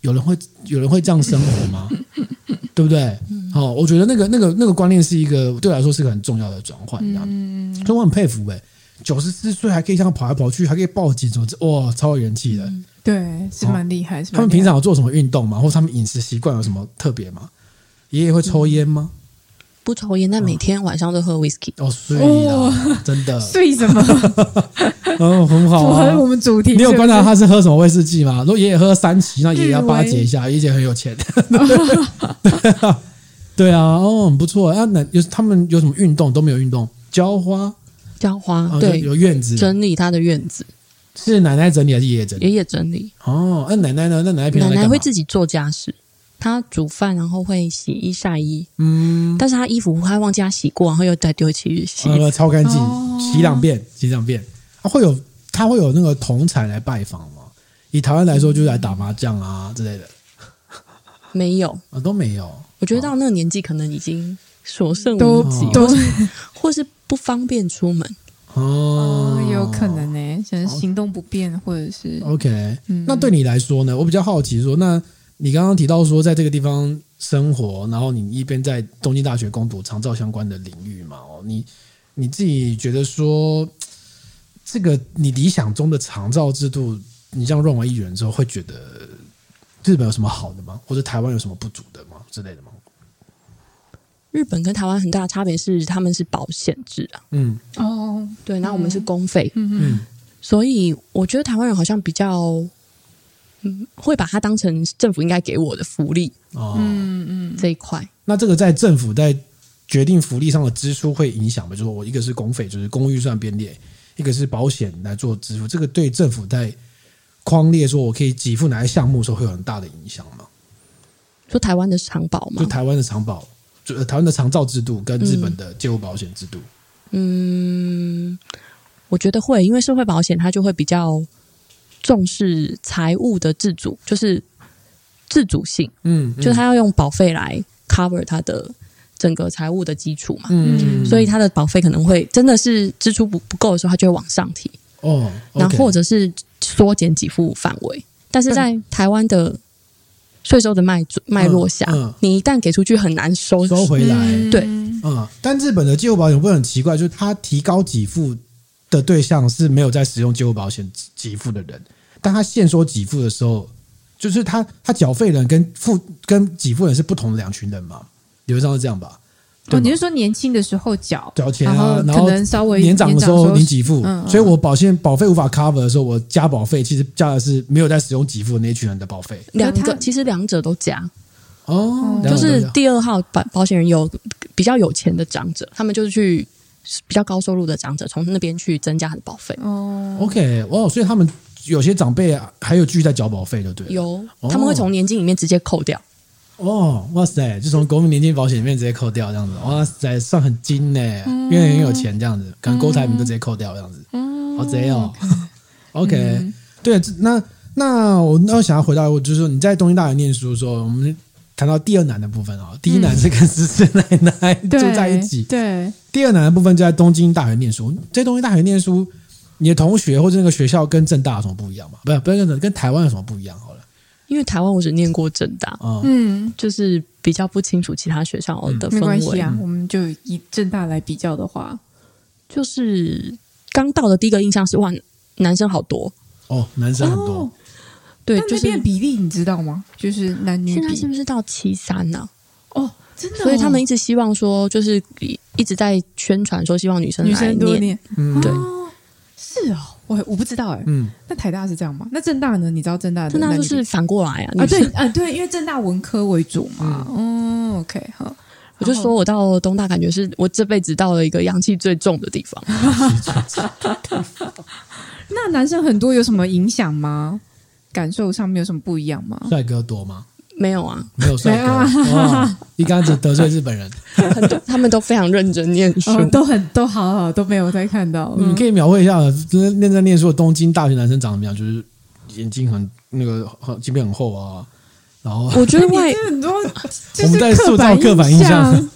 有人会有人会这样生活吗？对不对？好，我觉得那个那个那个观念是一个对我来说是个很重要的转换，这样。所以我很佩服哎，九十四岁还可以这样跑来跑去，还可以报警，什么哇，超有元气的。对，是蛮厉害。他们平常有做什么运动吗？或者他们饮食习惯有什么特别吗？爷爷会抽烟吗？不抽烟，但每天晚上都喝 whisky。哦，睡了，真的 睡什么？哦，很好啊。符合我们主题。你有观察他是喝什么威士忌吗？如果爷爷喝三七，那爷爷要巴结一下，爷爷很有钱。对啊，哦，很不错。啊，那有他们有什么运动都没有运动？浇花，浇花，对，有院子，整理他的院子。是奶奶整理还是爷爷整理？爷爷整理。哦，那奶奶呢？那奶奶平常奶奶会自己做家事。她煮饭，然后会洗衣晒衣，嗯，但是她衣服她忘记她洗过，然后又再丢去洗，呃，超干净，哦、洗两遍，洗两遍。他、啊、会有他会有那个同产来拜访吗？以台湾来说，就是来打麻将啊之类的，没有啊，都没有。我觉得到那个年纪，可能已经所剩无几，都或是或是不方便出门哦，有可能呢，可能行动不便，或者是 OK。那对你来说呢？我比较好奇说那。你刚刚提到说，在这个地方生活，然后你一边在东京大学攻读长照相关的领域嘛？哦，你你自己觉得说，这个你理想中的长照制度，你这样认为一人之后，会觉得日本有什么好的吗？或者台湾有什么不足的吗？之类的吗？日本跟台湾很大的差别是，他们是保险制啊。嗯，哦，对，那我们是公费。嗯嗯，所以我觉得台湾人好像比较。嗯，会把它当成政府应该给我的福利哦，嗯嗯，这一块。那这个在政府在决定福利上的支出会影响吗？就是我一个是公费，就是公共预算编列；一个是保险来做支付。这个对政府在框列说我可以给付哪些项目的时候，会有很大的影响吗？说台湾的长保吗？就台湾的长保，就台湾的长照制度跟日本的介入保险制度。嗯，我觉得会，因为社会保险它就会比较。重视财务的自主，就是自主性，嗯，嗯，就是他要用保费来 cover 它的整个财务的基础嘛，嗯，所以它的保费可能会真的是支出不不够的时候，它就会往上提，哦，然后或者是缩减给付范围，但是在台湾的税收的脉脉络下，嗯。嗯、你一旦给出去很难收收回来，嗯、对，嗯，但日本的介护保险会很奇怪，就是它提高给付。的对象是没有在使用介护保险给付的人，但他现说给付的时候，就是他他缴费人跟付跟给付人是不同的两群人嘛，理论上是这样吧？哦，你是说年轻的时候缴缴钱啊，然后可能稍微年长的时候你给付，所以我保险保费无法 cover 的时候，我加保费，其实加的是没有在使用给付的那一群人的保费。两个其实两者都加哦，就是第二号保保险人有比较有钱的长者，他们就是去。比较高收入的长者从那边去增加他的保费。哦，OK，哦，所以他们有些长辈还有继续在缴保费，对不对？有，他们会从年金里面直接扣掉。哦，哇塞，就从国民年金保险里面直接扣掉这样子，哇塞，算很精呢，因为很有钱这样子，可能郭台铭都直接扣掉这样子，好贼哦。OK，对，那那我那我想要回到，我就是说你在东京大学念书的时候，我们谈到第二难的部分啊，第一难是跟师师奶奶住在一起，对，第二难的部分就在东京大学念书，在东京大学念书，你的同学或者那个学校跟正大有什么不一样吗？不是，不是跟跟台湾有什么不一样？好了。因为台湾我只念过正大，嗯，就是比较不清楚其他学校的氛围。没关系啊，我们就以正大来比较的话，就是刚到的第一个印象是哇，男生好多。哦，男生很多，哦、对，就是那边比例你知道吗？就是男女比现在是不是到七三呢？哦，真的、哦，所以他们一直希望说，就是一直在宣传说，希望女生来念，女生多念，嗯，对，是哦。我我不知道哎、欸，嗯，那台大是这样吗？那正大呢？你知道正大的？政大就是反过来啊！啊，对啊，对，因为正大文科为主嘛。嗯、哦，OK，好，我就说我到东大，感觉是我这辈子到了一个阳气最重的地方。那男生很多有什么影响吗？感受上面有什么不一样吗？帅哥多吗？没有啊，没有帅哥。哇，一竿子得罪日本人，很多他们都非常认真念书，哦、都很都好好，都没有再看到。你可以描绘一下，就是念在念书的东京大学男生长什么样？就是眼睛很那个，很镜片很厚啊。然后我觉得外 很多，我们在塑造刻板印象。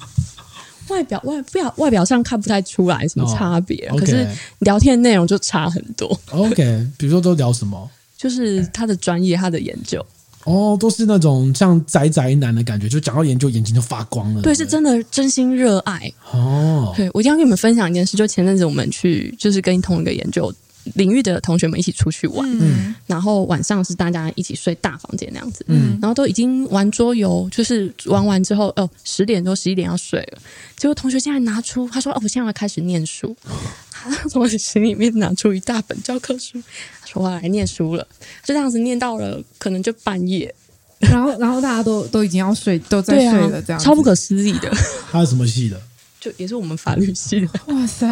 外表外表外表上看不太出来什么差别，可是聊天内容就差很多。OK，比如说都聊什么？就是他的专业，他的研究。哦，都是那种像宅宅男的感觉，就讲到研究，眼睛就发光了。对，是真的真心热爱。哦，对，我一定要跟你们分享一件事，就前阵子我们去，就是跟同一个研究领域的同学们一起出去玩，嗯，然后晚上是大家一起睡大房间那样子，嗯，然后都已经玩桌游，就是玩完之后，哦，十点多十一点要睡了，结果同学现在拿出，他说，哦，我现在要开始念书，他从我的心里面拿出一大本教科书。我要来念书了，就这样子念到了，可能就半夜，然后然后大家都都已经要睡，都在睡了，这样、啊、超不可思议的。他是什么系的？就也是我们法律系的。哇塞！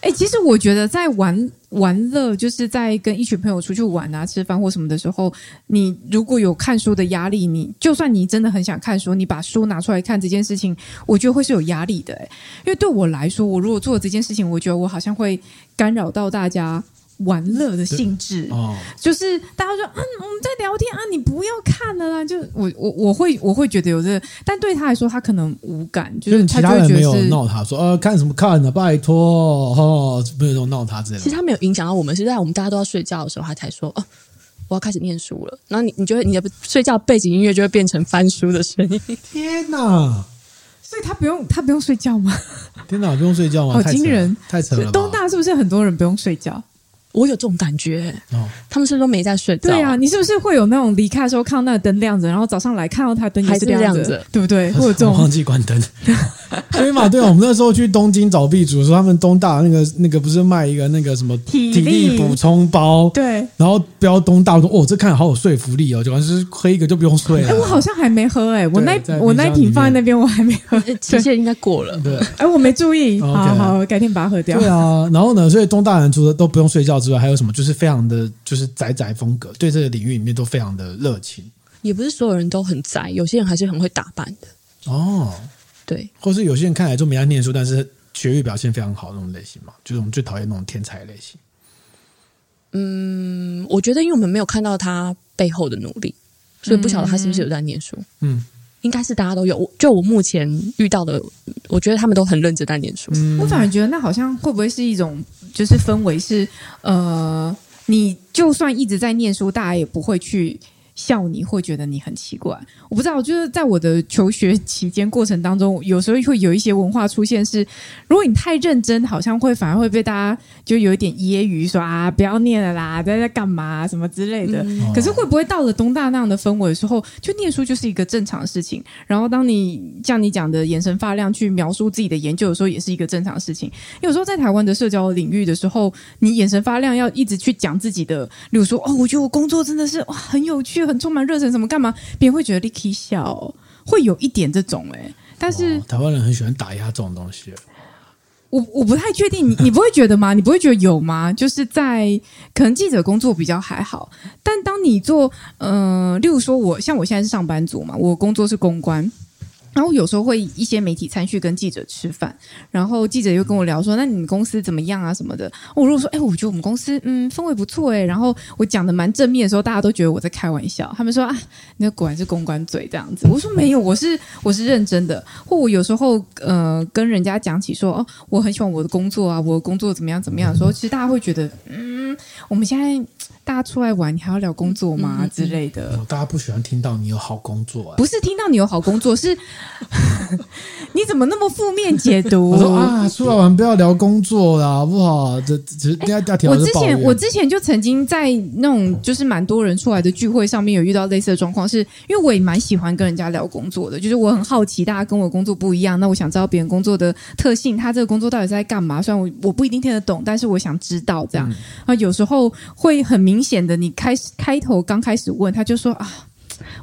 哎、欸，其实我觉得在玩玩乐，就是在跟一群朋友出去玩啊、吃饭或什么的时候，你如果有看书的压力，你就算你真的很想看书，你把书拿出来看这件事情，我觉得会是有压力的。哎，因为对我来说，我如果做这件事情，我觉得我好像会干扰到大家。玩乐的性质，哦，就是大家说，嗯，我们在聊天啊，你不要看了啦。就我我我会我会觉得有这个，但对他来说，他可能无感，就是他就会觉得是，其他人没有闹他说，呃，看什么看呢？拜托，哦，没有这种闹他之类的。其实他没有影响到我们，是在我们大家都要睡觉的时候，他才说，哦，我要开始念书了。然后你你觉得你的睡觉背景音乐就会变成翻书的声音？天哪！所以他不用他不用睡觉吗？天哪，不用睡觉吗？好惊人，太扯了！东大是不是很多人不用睡觉？我有这种感觉，哦，他们是不是都没在睡觉？对啊，你是不是会有那种离开的时候看到那个灯亮着，然后早上来看到它灯也是亮着，对不对？会有这种 忘记关灯。对嘛？对啊，我们那时候去东京找壁主的时候，他们东大那个那个不是卖一个那个什么体力补充包？对，然后标东大说哦，这看好有说服力哦，就完是喝一个就不用睡了。哎，我好像还没喝哎，我那我那瓶放在那边，我还没喝，期限应该过了。对，哎，我没注意，好好，改天把它喝掉。对啊，然后呢，所以东大人除了都不用睡觉之外，还有什么？就是非常的就是宅宅风格，对这个领域里面都非常的热情。也不是所有人都很宅，有些人还是很会打扮的。哦。对，或是有些人看来就没在念书，但是学业表现非常好的那种类型嘛，就是我们最讨厌那种天才类型。嗯，我觉得因为我们没有看到他背后的努力，所以不晓得他是不是有在念书。嗯，应该是大家都有。就我目前遇到的，我觉得他们都很认真在念书。嗯，我反而觉得那好像会不会是一种就是氛围是呃，你就算一直在念书，大家也不会去。笑你会觉得你很奇怪，我不知道，就是在我的求学期间过程当中，有时候会有一些文化出现是，如果你太认真，好像会反而会被大家就有一点揶揄，说啊不要念了啦，在在干嘛什么之类的。嗯、可是会不会到了东大那样的氛围的时候，就念书就是一个正常的事情？然后当你像你讲的眼神发亮去描述自己的研究的时候，也是一个正常的事情。有时候在台湾的社交领域的时候，你眼神发亮要一直去讲自己的，例如说哦，我觉得我工作真的是哇很有趣。很充满热忱，什么干嘛？别人会觉得你可以笑，会有一点这种哎、欸。但是、哦、台湾人很喜欢打压这种东西。我我不太确定，你你不会觉得吗？你不会觉得有吗？就是在可能记者工作比较还好，但当你做呃，例如说我像我现在是上班族嘛，我工作是公关。然后有时候会一些媒体参与跟记者吃饭，然后记者又跟我聊说：“那你们公司怎么样啊？什么的？”我如果说：“哎，我觉得我们公司嗯氛围不错哎。”然后我讲的蛮正面的时候，大家都觉得我在开玩笑。他们说：“啊，那果然是公关嘴这样子。”我说：“没有，我是我是认真的。”或我有时候呃跟人家讲起说：“哦，我很喜欢我的工作啊，我的工作怎么样怎么样的时候，其实大家会觉得嗯，我们现在。”大家出来玩，你还要聊工作吗？嗯、之类的、哦。大家不喜欢听到你有好工作、啊，不是听到你有好工作，是 你怎么那么负面解读？我说啊，出来玩不要聊工作啦，好不好？这这要要调。我之前我之前就曾经在那种就是蛮多人出来的聚会上面有遇到类似的状况，是因为我也蛮喜欢跟人家聊工作的，就是我很好奇大家跟我的工作不一样，那我想知道别人工作的特性，他这个工作到底是在干嘛？虽然我我不一定听得懂，但是我想知道这样。啊、嗯，有时候会很明。明显的，你开始开头刚开始问，他就说啊，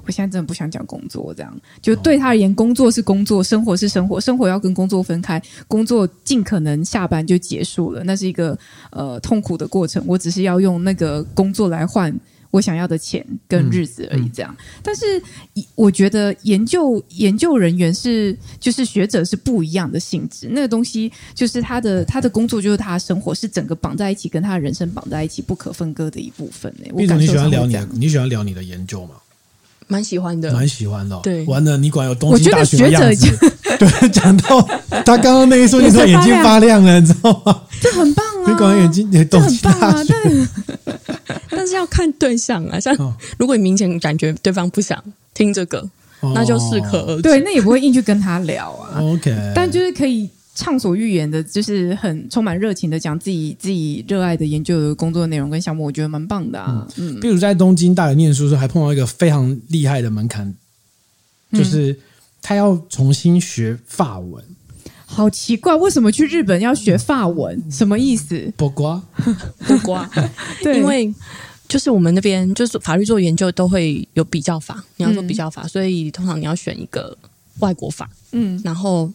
我现在真的不想讲工作，这样就对他而言，工作是工作，生活是生活，生活要跟工作分开，工作尽可能下班就结束了，那是一个呃痛苦的过程。我只是要用那个工作来换。我想要的钱跟日子而已，这样。嗯嗯、但是我觉得研究研究人员是就是学者是不一样的性质。那个东西就是他的他的工作就是他的生活是整个绑在一起，跟他的人生绑在一起不可分割的一部分。哎，我你喜欢聊你你喜欢聊你的研究吗？蛮喜欢的，蛮喜欢的、哦。对，完了，你管有东西大学的样子。对，讲到他刚刚那一瞬间，他眼睛发亮了，你知道吗？这很棒啊！你管眼睛，你东西大学。但是要看对象啊，像如果你明显感觉对方不想听这个，哦、那就适可而止。对，那也不会硬去跟他聊啊。OK，但就是可以畅所欲言的，就是很充满热情的讲自己自己热爱的研究的工作内容跟项目，我觉得蛮棒的啊。嗯，比如在东京大学念书的时候，还碰到一个非常厉害的门槛，就是他要重新学法文。嗯、好奇怪，为什么去日本要学法文？嗯、什么意思？不瓜，不瓜，对，因为。就是我们那边就是法律做研究都会有比较法，你要做比较法，嗯、所以通常你要选一个外国法，嗯，然后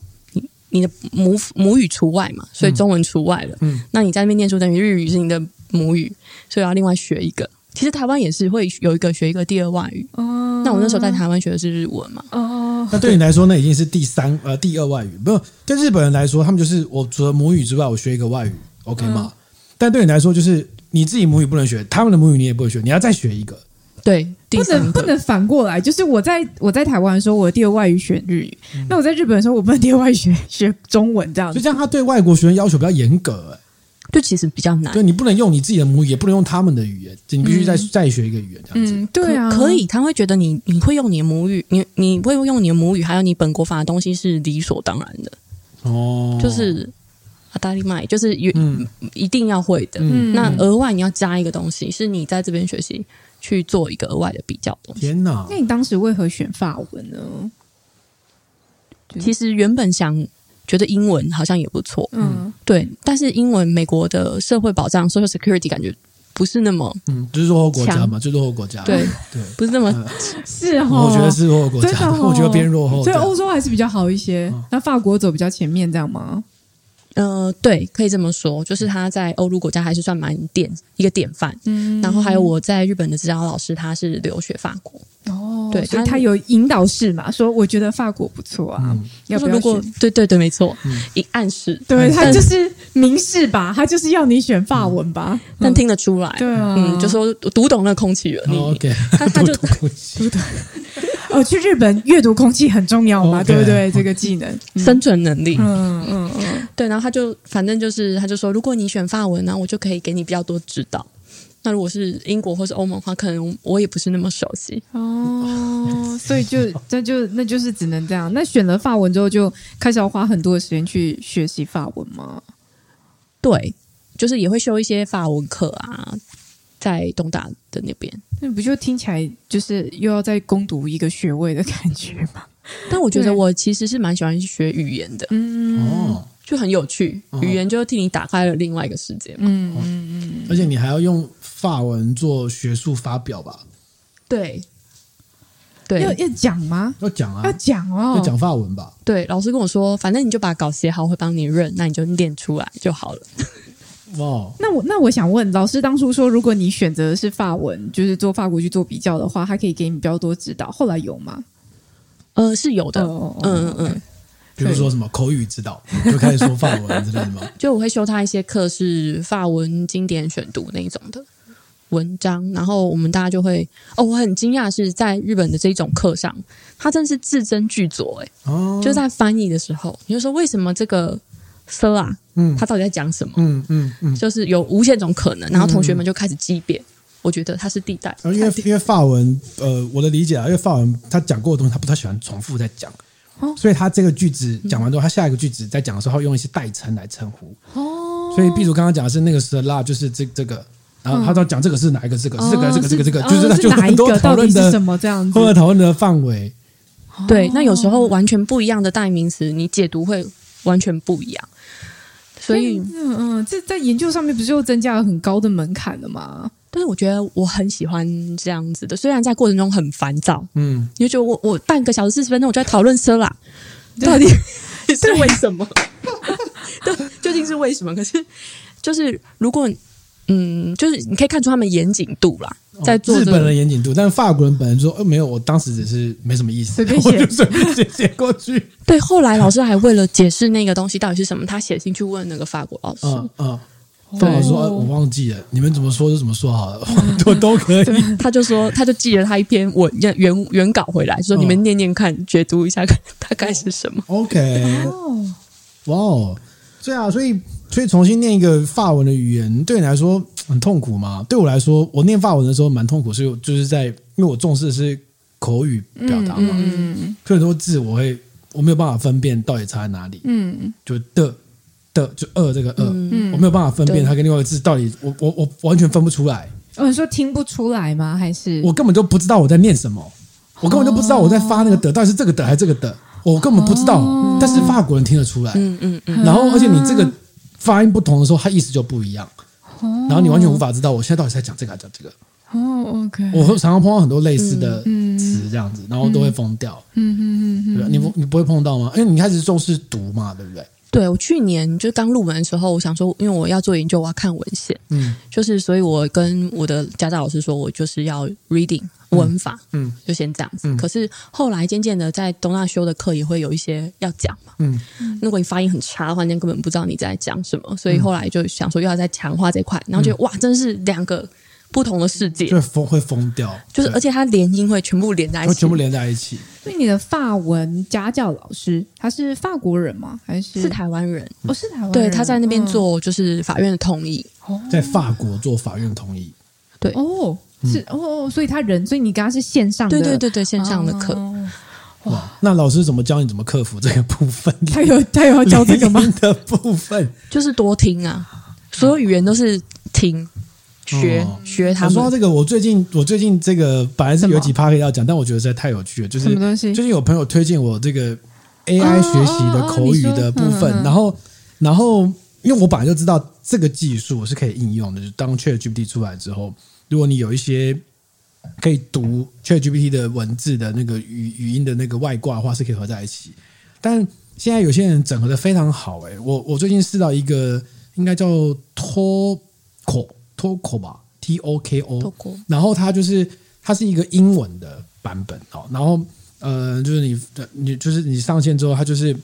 你你的母母语除外嘛，所以中文除外了，嗯，那你在那边念书等于日语是你的母语，所以要另外学一个。其实台湾也是会有一个学一个第二外语，哦，那我那时候在台湾学的是日文嘛，哦，那对你来说那已经是第三呃第二外语，不是对日本人来说，他们就是我除了母语之外，我学一个外语，OK 吗？嗯、但对你来说就是。你自己母语不能学，他们的母语你也不会学，你要再学一个。对，不能不能反过来，就是我在我在台湾的时候，我的第二外语选日语；嗯、那我在日本的时候，我不能第二外语学学中文这样子。所以这样，他对外国学生要求比较严格，就其实比较难。对，你不能用你自己的母语，也不能用他们的语言，你必须再、嗯、再学一个语言这样子。嗯、对啊可，可以，他会觉得你你会用你的母语，你你会用你的母语，还有你本国法的东西是理所当然的。哦，就是。阿达利麦就是有、嗯、一定要会的，嗯、那额外你要加一个东西，是你在这边学习去做一个额外的比较东西。天哪！那你当时为何选法文呢？其实原本想觉得英文好像也不错，嗯，对，但是英文美国的社会保障 （Social Security） 感觉不是那么，嗯，就是落后国家嘛，就落后国家，对对，不是那么是哦，我觉得是落后国家，我觉得偏落后，所以欧洲还是比较好一些。那法国走比较前面，这样吗？呃，对，可以这么说，就是他在欧陆国家还是算蛮典一个典范。嗯，然后还有我在日本的指导老师，他是留学法国。哦，对，所以他有引导式嘛，说我觉得法国不错啊。要不要选？对对对，没错，一暗示，对他就是明示吧，他就是要你选法文吧，但听得出来，对啊，嗯，就说读懂那空气了。你 OK，他他就 读懂。哦，去日本阅读空气很重要嘛，对不对？这个技能，生存能力。嗯嗯嗯，对。然后他就反正就是，他就说，如果你选法文，呢我就可以给你比较多指导。那如果是英国或是欧盟的话，可能我也不是那么熟悉。哦，所以就那就那就是只能这样。那选了法文之后，就开始要花很多的时间去学习法文吗？对，就是也会修一些法文课啊。在东大的那边，那不就听起来就是又要再攻读一个学位的感觉吗？但我觉得我其实是蛮喜欢学语言的，嗯，哦，就很有趣，语言就替你打开了另外一个世界嘛，嗯嗯嗯，而且你还要用法文做学术发表吧？对，对，要要讲吗？要讲啊，要讲哦，要讲法文吧？对，老师跟我说，反正你就把稿写好，我会帮你认，那你就念出来就好了。哇，那我那我想问，老师当初说，如果你选择的是法文，就是做法国去做比较的话，他可以给你比较多指导。后来有吗？呃，是有的，哦、嗯嗯嗯。比如说什么口语指导，就开始说法文之类的吗？就我会修他一些课，是法文经典选读那一种的文章，然后我们大家就会哦，我很惊讶是在日本的这种课上，他真是字斟句酌哎，哦，就在翻译的时候，你就说为什么这个 Sir 啊，嗯，他到底在讲什么？嗯嗯嗯，就是有无限种可能，然后同学们就开始激辩，我觉得他是地带，因为因为法文，呃，我的理解啊，因为法文他讲过的东西，他不太喜欢重复在讲。所以他这个句子讲完之后，他下一个句子在讲的时候，会用一些代称来称呼。哦，所以比如刚刚讲的是那个是啦，就是这这个，然后他都讲这个是哪一个？这个是这个这个这个这个，就是就很多讨论的什么这样子，或者讨论的范围。对，那有时候完全不一样的代名词，你解读会完全不一样。所以，嗯嗯，这在研究上面不是又增加了很高的门槛了吗？但是我觉得我很喜欢这样子的，虽然在过程中很烦躁，嗯，你就觉得我我半个小时四十分钟我就在讨论色啦，到底 是为什么？对，究竟是为什么？可是就是如果嗯，就是你可以看出他们严谨度啦，在做、这个、日本人严谨度，但是法国人本来说，呃，没有，我当时只是没什么意思，随便写，我就随便写写过去。对，后来老师还为了解释那个东西到底是什么，他写信去问那个法国老师，嗯。嗯。对，我说我忘记了，你们怎么说就怎么说好了，我都可以。他就说，他就寄了他一篇文原原稿回来，说你们念念看，解读一下，看大概是什么。OK，哇哦，对啊，所以所以重新念一个法文的语言，对你来说很痛苦吗？对我来说，我念法文的时候蛮痛苦，所以就是在因为我重视的是口语表达嘛，嗯，所以很多字我会我没有办法分辨到底差在哪里，嗯，就的。的就二这个二，嗯、我没有办法分辨它跟另外一个字到底，我我我完全分不出来。哦，你说听不出来吗？还是我根本就不知道我在念什么？我根本就不知道我在发那个的到底是这个的还是这个的，我根本不知道。哦、但是法国人听得出来，嗯嗯嗯。然后而且你这个发音不同的时候，它意思就不一样。哦、然后你完全无法知道我现在到底在讲这个还是讲这个。哦，OK。我常常碰到很多类似的词这样子，然后都会疯掉。嗯嗯嗯嗯，对吧？你不你不会碰到吗？因为你开始重视读嘛，对不对？对，我去年就刚入门的时候，我想说，因为我要做研究，我要看文献，嗯，就是所以，我跟我的家教老师说，我就是要 reading 文法，嗯，嗯就先这样子。嗯、可是后来渐渐的，在东大修的课也会有一些要讲嘛，嗯，如果你发音很差的话，你根本不知道你在讲什么，所以后来就想说，又要再强化这块，然后觉得、嗯、哇，真是两个。不同的世界，就疯会疯掉，就是而且它连音会全部连在一起，全部连在一起。所以你的法文家教老师他是法国人吗？还是是台湾人？哦，是台湾人。对，他在那边做就是法院的通译，在法国做法院同意。对哦，是哦，所以他人，所以你跟他是线上的，对对对对，线上的课。哇，那老师怎么教你怎么克服这个部分？他有他有要教这个吗？的部分就是多听啊，所有语言都是听。学学他们。说到这个，我最近我最近这个本来是有几趴可以要讲，但我觉得实在太有趣了。就是什么东西？最近有朋友推荐我这个 AI 学习的口语的部分，然后然后因为我本来就知道这个技术是可以应用的，就当 ChatGPT 出来之后，如果你有一些可以读 ChatGPT 的文字的那个语语音的那个外挂的话，是可以合在一起。但现在有些人整合的非常好，哎，我我最近试到一个应该叫 Toko。Toko 吧，T O K O，然后它就是它是一个英文的版本哦，然后呃，就是你你就是你上线之后，它就是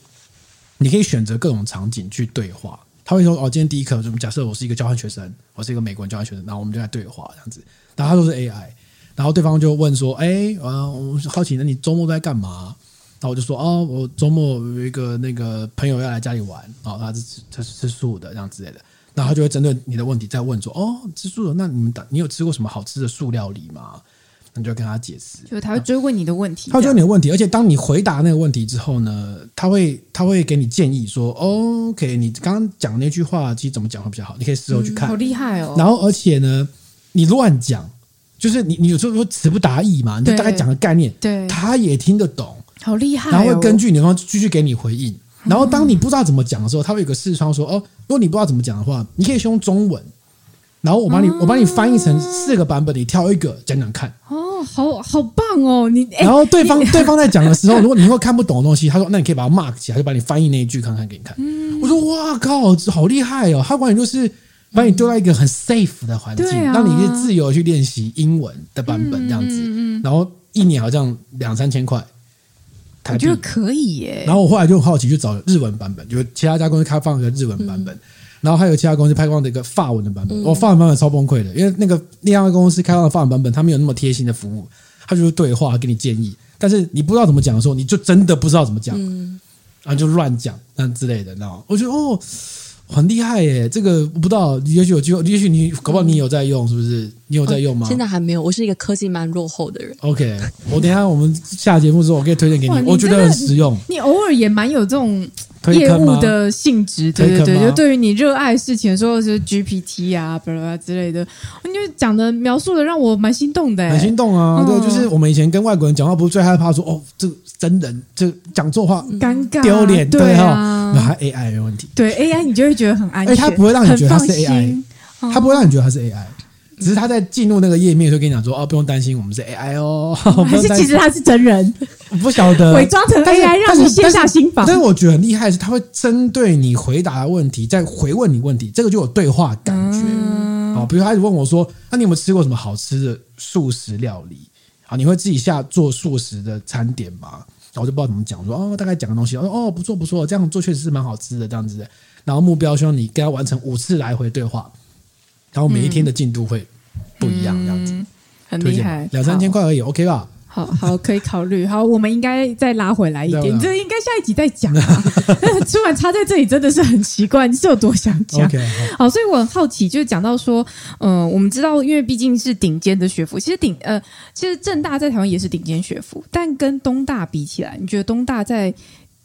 你可以选择各种场景去对话。他会说哦，今天第一课，就假设我是一个交换学生，我是一个美国人交换学生，然后我们就在对话这样子。然后他都是 AI，然后对方就问说，哎，啊，我好奇，那你周末都在干嘛？然后我就说，哦，我周末有一个那个朋友要来家里玩，哦，他是他是吃素的这样之类的。然后他就会针对你的问题再问说：“哦，吃素的，那你们打你有吃过什么好吃的素料理吗？”你就要跟他解释，就他会追问你的问题，他会追问你的问题，而且当你回答那个问题之后呢，他会他会给你建议说：“OK，你刚刚讲那句话其实怎么讲会比较好？你可以事后去看。”好厉害哦！然后而且呢，你乱讲，就是你你有时候说词不达意嘛，你就大概讲个概念，对，他也听得懂，好厉害。然后会根据你的方式继续给你回应。然后当你不知道怎么讲的时候，他会有个视窗说：“哦，如果你不知道怎么讲的话，你可以先用中文，然后我帮你，我帮你翻译成四个版本，你挑一个讲讲看。”哦，好好棒哦！你 然后对方 对方在讲的时候，如果你会看不懂的东西，他说：“那你可以把它 mark 起来，就把你翻译那一句看看给你看。”我说：“哇靠，好厉害哦！”他完全就是把你丢在一个很 safe 的环境，让你自由去练习英文的版本这样子。然后一年好像两三千块。我觉得可以耶。然后我后来就很好奇，去找日文版本，就是其他家公司开放一个日文版本，嗯、然后还有其他公司开放的一个法文的版本。我、嗯哦、法文版本超崩溃的，因为那个另外公司开放的法文版本，它没有那么贴心的服务，它就是对话给你建议，但是你不知道怎么讲的时候，你就真的不知道怎么讲，嗯、然后就乱讲那之类的，你知道吗？我觉得哦。很厉害耶！这个我不知道，也许有机会，也许你搞不好你有在用，是不是？你有在用吗？现在还没有，我是一个科技蛮落后的人。OK，我等一下我们下节目之后，我可以推荐给你，你我觉得很实用。你偶尔也蛮有这种业务的性质，对对对，就对于你热爱事情的时候，是 GPT 啊，巴拉巴拉之类的，你就讲的描述的让我蛮心动的，很心动啊！对，就是我们以前跟外国人讲话，不是最害怕说哦，这个真人这讲错话，尴尬丢脸，对哈。那还 AI 没问题，对 AI 你就会觉得很安全，它不会让你觉得他是 AI，他不会让你觉得他是 AI，只是他在进入那个页面就跟你讲说哦，不用担心，我们是 AI 哦，还是其实他是真人？我不晓得，伪装成 AI 让你卸下心防。但是我觉得很厉害的是，他会针对你回答的问题再回问你问题，这个就有对话感觉啊。比如他一直问我说，那你有没有吃过什么好吃的素食料理啊？你会自己下做素食的餐点吗？然后我就不知道怎么讲，说哦，大概讲个东西，哦，不错不错，这样做确实是蛮好吃的，这样子的。然后目标希望你跟他完成五次来回对话，然后每一天的进度会不一样，这样子，嗯、很厉害，两三千块而已，OK 吧？好好可以考虑。好，我们应该再拉回来一点，这应该下一集再讲啊。突然插在这里真的是很奇怪，你是有多想讲？Okay, 好，好，所以我很好奇，就是讲到说，嗯、呃，我们知道，因为毕竟是顶尖的学府，其实顶呃，其实正大在台湾也是顶尖学府，但跟东大比起来，你觉得东大在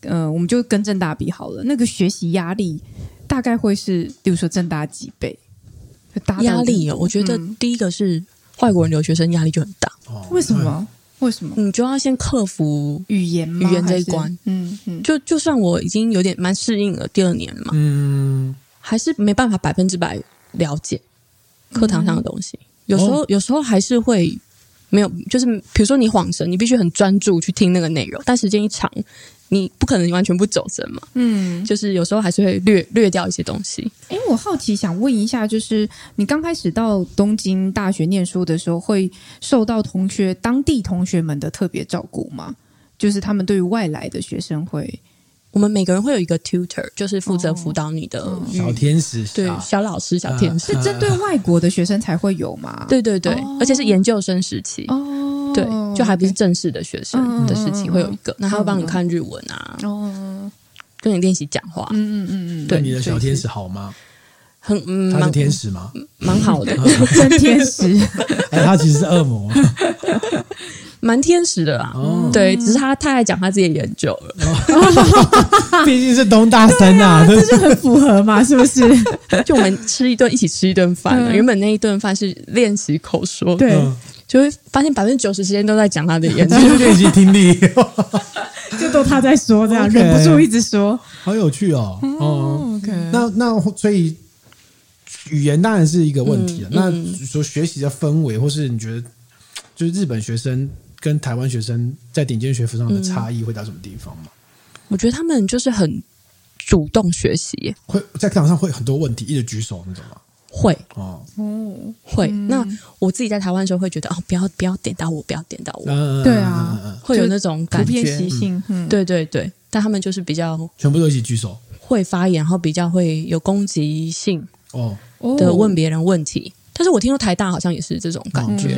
呃，我们就跟正大比好了，那个学习压力大概会是，比如说正大几倍？压力哦，我觉得第一个是外国人留学生压力就很大，嗯、为什么？为什么？你就要先克服语言语言这一关。嗯嗯，就就算我已经有点蛮适应了，第二年嘛，嗯，还是没办法百分之百了解课堂上的东西。有时候有时候还是会没有，就是比如说你晃神，你必须很专注去听那个内容，但时间一长。你不可能完全不走神嘛，嗯，就是有时候还是会略略掉一些东西。哎，我好奇想问一下，就是你刚开始到东京大学念书的时候，会受到同学当地同学们的特别照顾吗？就是他们对于外来的学生会，我们每个人会有一个 tutor，就是负责辅导你的小天使，对，小老师、小天使，是针对外国的学生才会有吗？对对对，而且是研究生时期哦。对，就还不是正式的学生的事情会有一个，那他会帮你看日文啊，跟你练习讲话。嗯嗯嗯嗯，对，你的小天使好吗？很，嗯，他是天使吗？蛮好的，真天使。哎，他其实是恶魔，蛮天使的啦。对，只是他太爱讲他自己的研究了。毕竟是东大生啊，这就很符合嘛，是不是？就我们吃一顿，一起吃一顿饭。原本那一顿饭是练习口说，对。就会发现百分之九十时间都在讲他的研究，练习听力，就都他在说，这样 Okay 忍不住一直说，好有趣哦。哦，OK，那那所以语言当然是一个问题了。嗯、那说学习的氛围，或是你觉得就是日本学生跟台湾学生在顶尖学府上的差异会到什么地方吗？我觉得他们就是很主动学习，会在课堂上会很多问题一直举手那种吗？会哦，会。那我自己在台湾的时候会觉得哦，不要不要点到我，不要点到我。对啊，会有那种感觉。普遍习性，对对对。但他们就是比较全部都一起举手，会发言，然后比较会有攻击性哦的问别人问题。但是我听说台大好像也是这种感觉，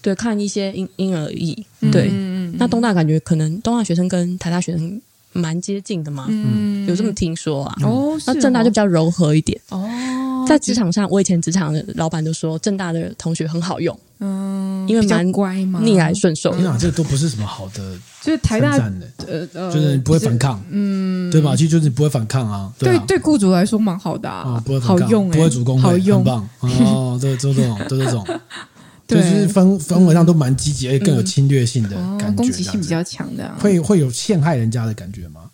对，看一些因因人而异。对，那东大感觉可能东大学生跟台大学生蛮接近的嘛，嗯，有这么听说啊？哦，那正大就比较柔和一点。哦。在职场上，我以前职场的老板都说，正大的同学很好用，嗯，因为蛮乖嘛，逆来顺受。你想，这都不是什么好的，就是台大的，呃，就是你不会反抗，嗯，对吧？其实就是不会反抗啊，对对，雇主来说蛮好的啊，不会好用，不会主攻，好用，很棒。哦，对，就这种，就这种，就是氛氛围上都蛮积极，而且更有侵略性的感觉，攻击性比较强的，会会有陷害人家的感觉吗？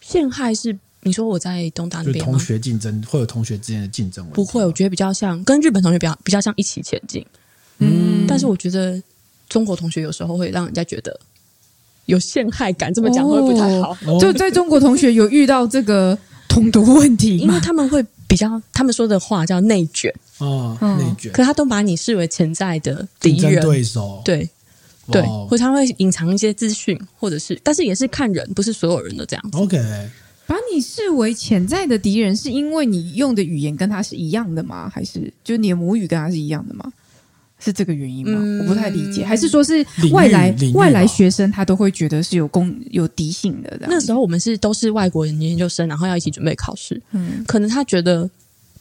陷害是。你说我在东大那边吗？同学竞争会有同学之间的竞争？不会，我觉得比较像跟日本同学比较比较像一起前进。嗯，但是我觉得中国同学有时候会让人家觉得有陷害感，这么讲会不太好。哦、就在中国同学有遇到这个统独问题，因为他们会比较，他们说的话叫内卷哦，内卷。可他都把你视为潜在的敌人对手，对对，或者他会隐藏一些资讯，或者是，但是也是看人，不是所有人都这样子。OK，把你视为潜在的敌人，是因为你用的语言跟他是一样的吗？还是就你的母语跟他是一样的吗？是这个原因吗？嗯、我不太理解，还是说是外来外来学生他都会觉得是有攻有敌性的？那时候我们是都是外国人研究生，然后要一起准备考试，嗯，可能他觉得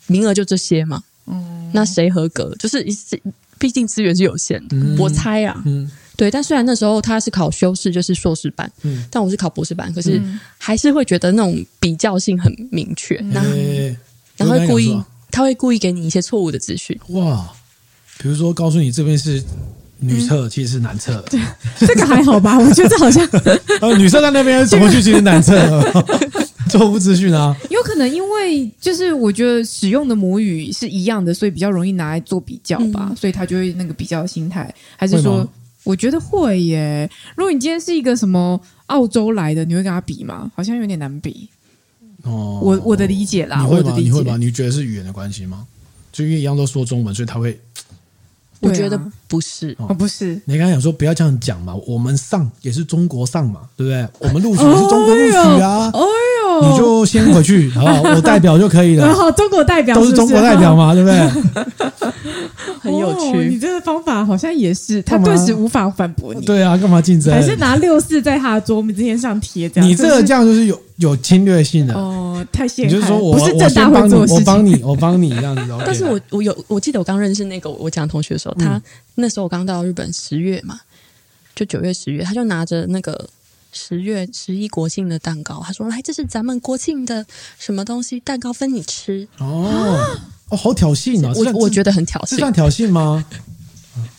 名额就这些嘛，嗯，那谁合格？就是毕竟资源是有限的，嗯、我猜啊，嗯，对。但虽然那时候他是考修士，就是硕士班，嗯，但我是考博士班，可是还是会觉得那种比较性很明确，那、嗯、然后会故意他会故意给你一些错误的资讯，哇。比如说，告诉你这边是女厕，其实是男厕。对，这个还好吧？我觉得好像呃，女厕在那边怎么去？其实男厕 错误资讯啊。能因为就是我觉得使用的母语是一样的，所以比较容易拿来做比较吧，所以他就会那个比较心态。还是说，我觉得会耶。如果你今天是一个什么澳洲来的，你会跟他比吗？好像有点难比。哦，我我的理解啦，你会吗？你会吗？你觉得是语言的关系吗？就因为一样都说中文，所以他会。我觉得不是，哦，不是。你刚才讲说不要这样讲嘛，我们上也是中国上嘛，对不对？我们录取也是中国录取啊。你就先回去，好不好？我代表就可以了。好，中国代表都是中国代表嘛，对不对？很有趣。你这个方法好像也是，他顿时无法反驳你。对啊，干嘛竞争？还是拿六四在他的桌面之前上贴这样？你这个这样就是有有侵略性的哦，太陷害。就是说我不是正大会做事情，我帮你，我帮你这样子。但是我我有我记得我刚认识那个我讲同学的时候，他那时候我刚到日本十月嘛，就九月十月，他就拿着那个十月十一国庆的蛋糕，他说：“来，这是咱们国庆的什么东西蛋糕，分你吃。”哦哦，好挑衅啊！我我觉得很挑衅，这算挑衅吗？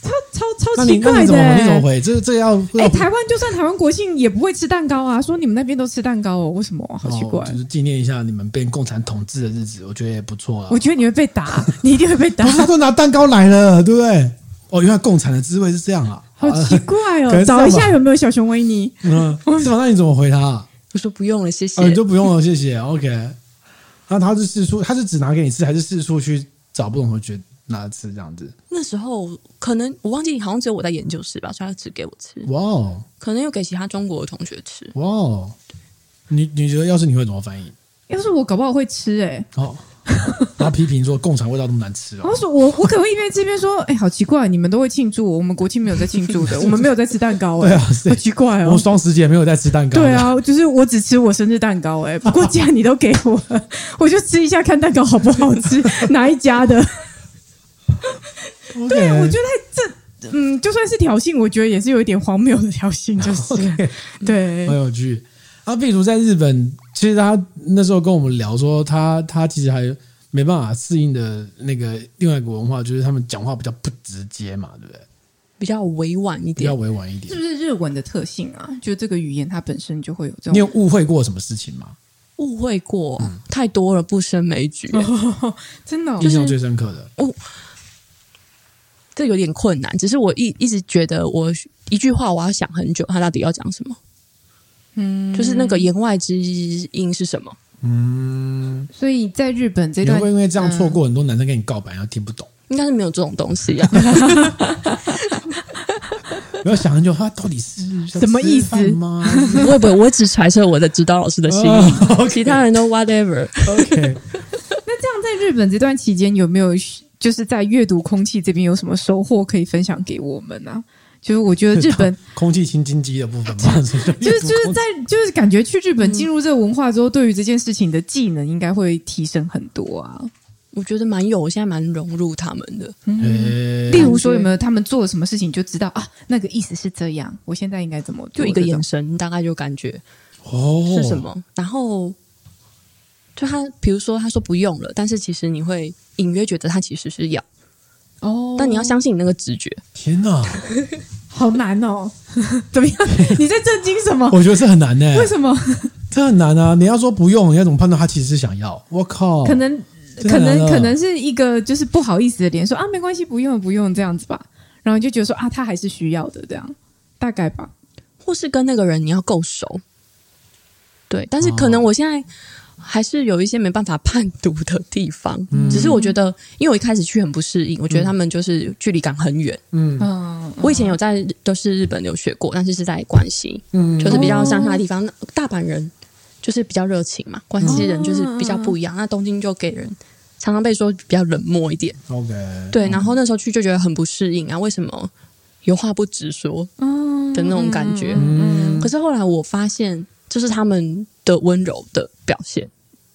超超超奇怪的！你怎么回？这这要哎，台湾就算台湾国庆也不会吃蛋糕啊！说你们那边都吃蛋糕哦，为什么？好奇怪！就是纪念一下你们被共产统治的日子，我觉得也不错啊。我觉得你会被打，你一定会被打。他都拿蛋糕来了，对不对？哦，原来共产的滋味是这样啊！好奇怪哦，找一下有没有小熊维尼？嗯，是吗？那你怎么回他？我说不用了，谢谢。你就不用了，谢谢。OK。那他是四处，他是只拿给你吃，还是四处去找不同同学拿吃这样子？那时候可能我忘记，好像只有我在研究室吧，所以他只给我吃。哇哦！可能又给其他中国的同学吃。哇哦！你你觉得要是你会怎么反应？要是我搞不好会吃哎、欸。哦。他批评说共产味道那么难吃哦。我说我我可能会一边吃一边说，哎，好奇怪，你们都会庆祝，我们国庆没有在庆祝的，我们没有在吃蛋糕 哎、欸，好奇怪哦。我双十节没有在吃蛋糕。对啊，就是我只吃我生日蛋糕哎、欸。不过既然你都给我了，我就吃一下看蛋糕好不好吃，哪一家的。Okay. 对，我觉得这嗯，就算是挑衅，我觉得也是有一点荒谬的挑衅，就是 Okay. 对，很有趣。啊，比如在日本，其实他那时候跟我们聊说，他他其实还没办法适应的那个另外一个文化，就是他们讲话比较不直接嘛，对不对？比较委婉一点，比较委婉一点，是不是日文的特性啊？就这个语言它本身就会有这种。你有误会过什么事情吗？误会过、嗯、太多了，不胜枚举。哦、真的、哦，印象最深刻的哦，这有点困难。只是我一一直觉得，我一句话我要想很久，他到底要讲什么。嗯，就是那个言外之音是什么？嗯，所以在日本这段，你会因为这样错过很多男生跟你告白，然后听不懂？应该是没有这种东西啊。不要想很久，他到底是什么意思吗？不会不会，我只揣测我的指导老师的心意，其他人都 whatever。OK。那这样在日本这段期间，有没有就是在阅读空气这边有什么收获可以分享给我们呢？就是我觉得日本 空气清新机的部分嘛，就是就是在就是感觉去日本进入这个文化之后，对于这件事情的技能应该会提升很多啊。我觉得蛮有，我现在蛮融入他们的。嗯，例如说有没有他们做了什么事情就知道啊？那个意思是这样，我现在应该怎么做？就一个眼神，大概就感觉哦是什么。然后就他比如说他说不用了，但是其实你会隐约觉得他其实是要。哦，但你要相信你那个直觉。天哪，好难哦！怎么样？你在震惊什么？我觉得这很难的。为什么？这很难啊！你要说不用，你要怎么判断他其实是想要？我靠！可能，可能，可能是一个就是不好意思的脸，说啊，没关系，不用，不用这样子吧。然后就觉得说啊，他还是需要的这样，大概吧。或是跟那个人你要够熟，对，但是可能我现在还是有一些没办法判读的地方。嗯、只是我觉得，因为我一开始去很不适应，我觉得他们就是距离感很远。嗯嗯，我以前有在都是日本留学过，但是是在关西，嗯，就是比较乡下的地方。哦、大阪人就是比较热情嘛，关西人就是比较不一样。哦、那东京就给人常常被说比较冷漠一点。OK，对，然后那时候去就觉得很不适应啊，为什么有话不直说？的那种感觉，嗯，可是后来我发现，这是他们的温柔的表现，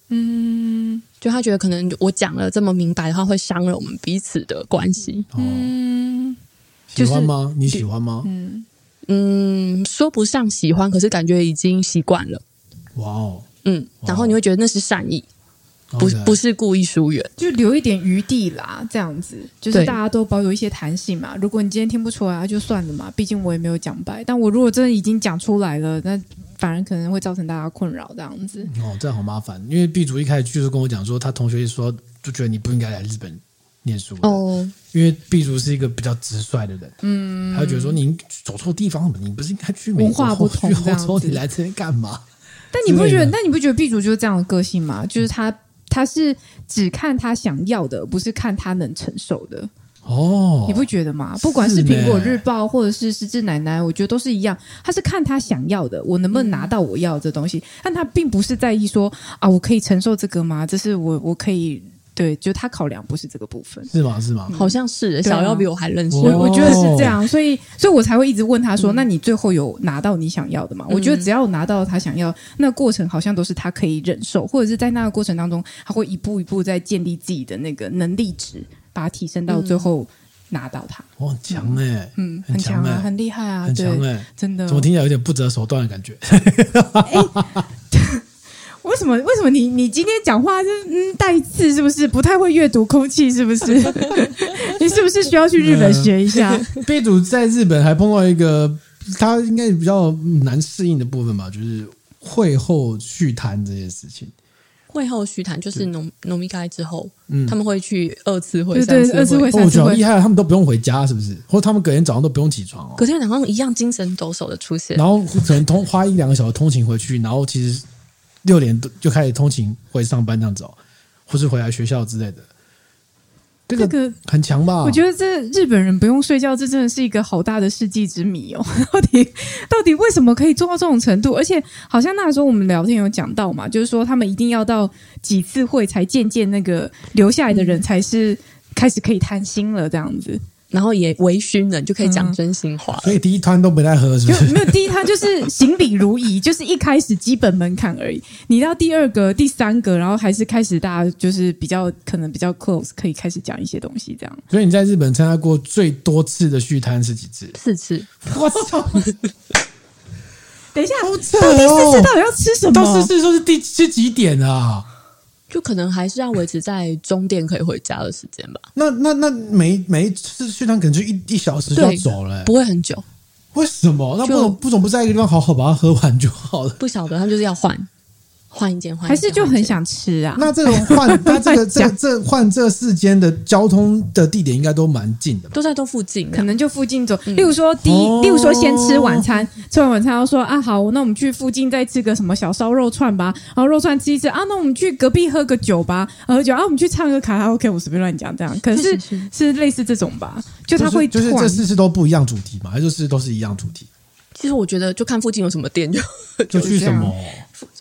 嗯，就他觉得可能我讲了这么明白的话，会伤了我们彼此的关系，嗯，喜欢吗？你喜欢吗？嗯嗯，说不上喜欢，可是感觉已经习惯了，哇哦，嗯，然后你会觉得那是善意。不不是故意疏远，就留一点余地啦，这样子就是大家都保有一些弹性嘛。如果你今天听不出来，就算了嘛，毕竟我也没有讲白。但我如果真的已经讲出来了，那反而可能会造成大家困扰，这样子。哦，这样好麻烦。因为 B 组一开始就是跟我讲说，他同学一说就觉得你不应该来日本念书哦，因为 B 组是一个比较直率的人，嗯，他就觉得说你走错地方了，你不是应该去美国文化不同，去欧洲，你来这边干嘛？但你不觉得？但你不觉得 B 组就是这样的个性吗？就是他。他是只看他想要的，不是看他能承受的。哦，你不觉得吗？不管是苹果日报，或者是失智奶奶，我觉得都是一样。他是看他想要的，我能不能拿到我要的这东西？但他并不是在意说啊，我可以承受这个吗？这是我我可以。对，就他考量不是这个部分，是吗？是吗？好像是小妖比我还认识，我我觉得是这样，所以，所以我才会一直问他说：“那你最后有拿到你想要的吗？”我觉得只要拿到他想要，那过程好像都是他可以忍受，或者是在那个过程当中，他会一步一步在建立自己的那个能力值，把它提升到最后拿到它。哇，很强哎，嗯，很强啊，很厉害啊，很强哎，真的，怎么听起来有点不择手段的感觉？为什么？为什么你你今天讲话是嗯带刺？是不是不太会阅读空气？是不是？你是不是需要去日本学一下？B 组在日本还碰到一个他应该比较难适应的部分吧，就是会后续谈这些事情。会后续谈就是农农民开之后，嗯，他们会去二次会、对对，二次会、三次会，厉害，他们都不用回家，是不是？或者他们隔天早上都不用起床哦，隔天早上一样精神抖擞的出现，然后可能通花一两个小时通勤回去，然后其实。六点就开始通勤回上班这样子哦，或是回来学校之类的，这个很强吧？我觉得这日本人不用睡觉，这真的是一个好大的世纪之谜哦。到底到底为什么可以做到这种程度？而且好像那时候我们聊天有讲到嘛，就是说他们一定要到几次会才渐渐那个留下来的人才是开始可以谈心了这样子。然后也微醺了，就可以讲真心话。所以第一摊都没在喝，是不是？没有，第一摊就是 行礼如仪，就是一开始基本门槛而已。你到第二个、第三个，然后还是开始大家就是比较可能比较 close，可以开始讲一些东西这样。所以你在日本参加过最多次的续摊是几次？四次。我操！等一下，到第四次到底要吃什么？到四次说是第是几点啊？就可能还是要维持在终点可以回家的时间吧。那那那每每一次去趟可能就一一小时就要走了，欸，不会很久。为什么？那不总不总不在一个地方好好把它喝完就好了？不晓得，他就是要换。换一间，换还是就很想吃啊？那这种换，那这个这这换这四间的交通的地点应该都蛮近的吧？都在都附近，可能就附近走。例如说，第一，例如说先吃晚餐，吃完晚餐要说啊，好，那我们去附近再吃个什么小烧肉串吧。然后肉串吃一吃啊，那我们去隔壁喝个酒吧，喝酒啊，我们去唱个卡拉 OK，我随便乱讲这样。可是是类似这种吧？就他会就是这四次都不一样主题嘛？还是是都是一样主题？其实我觉得就看附近有什么店就就去什么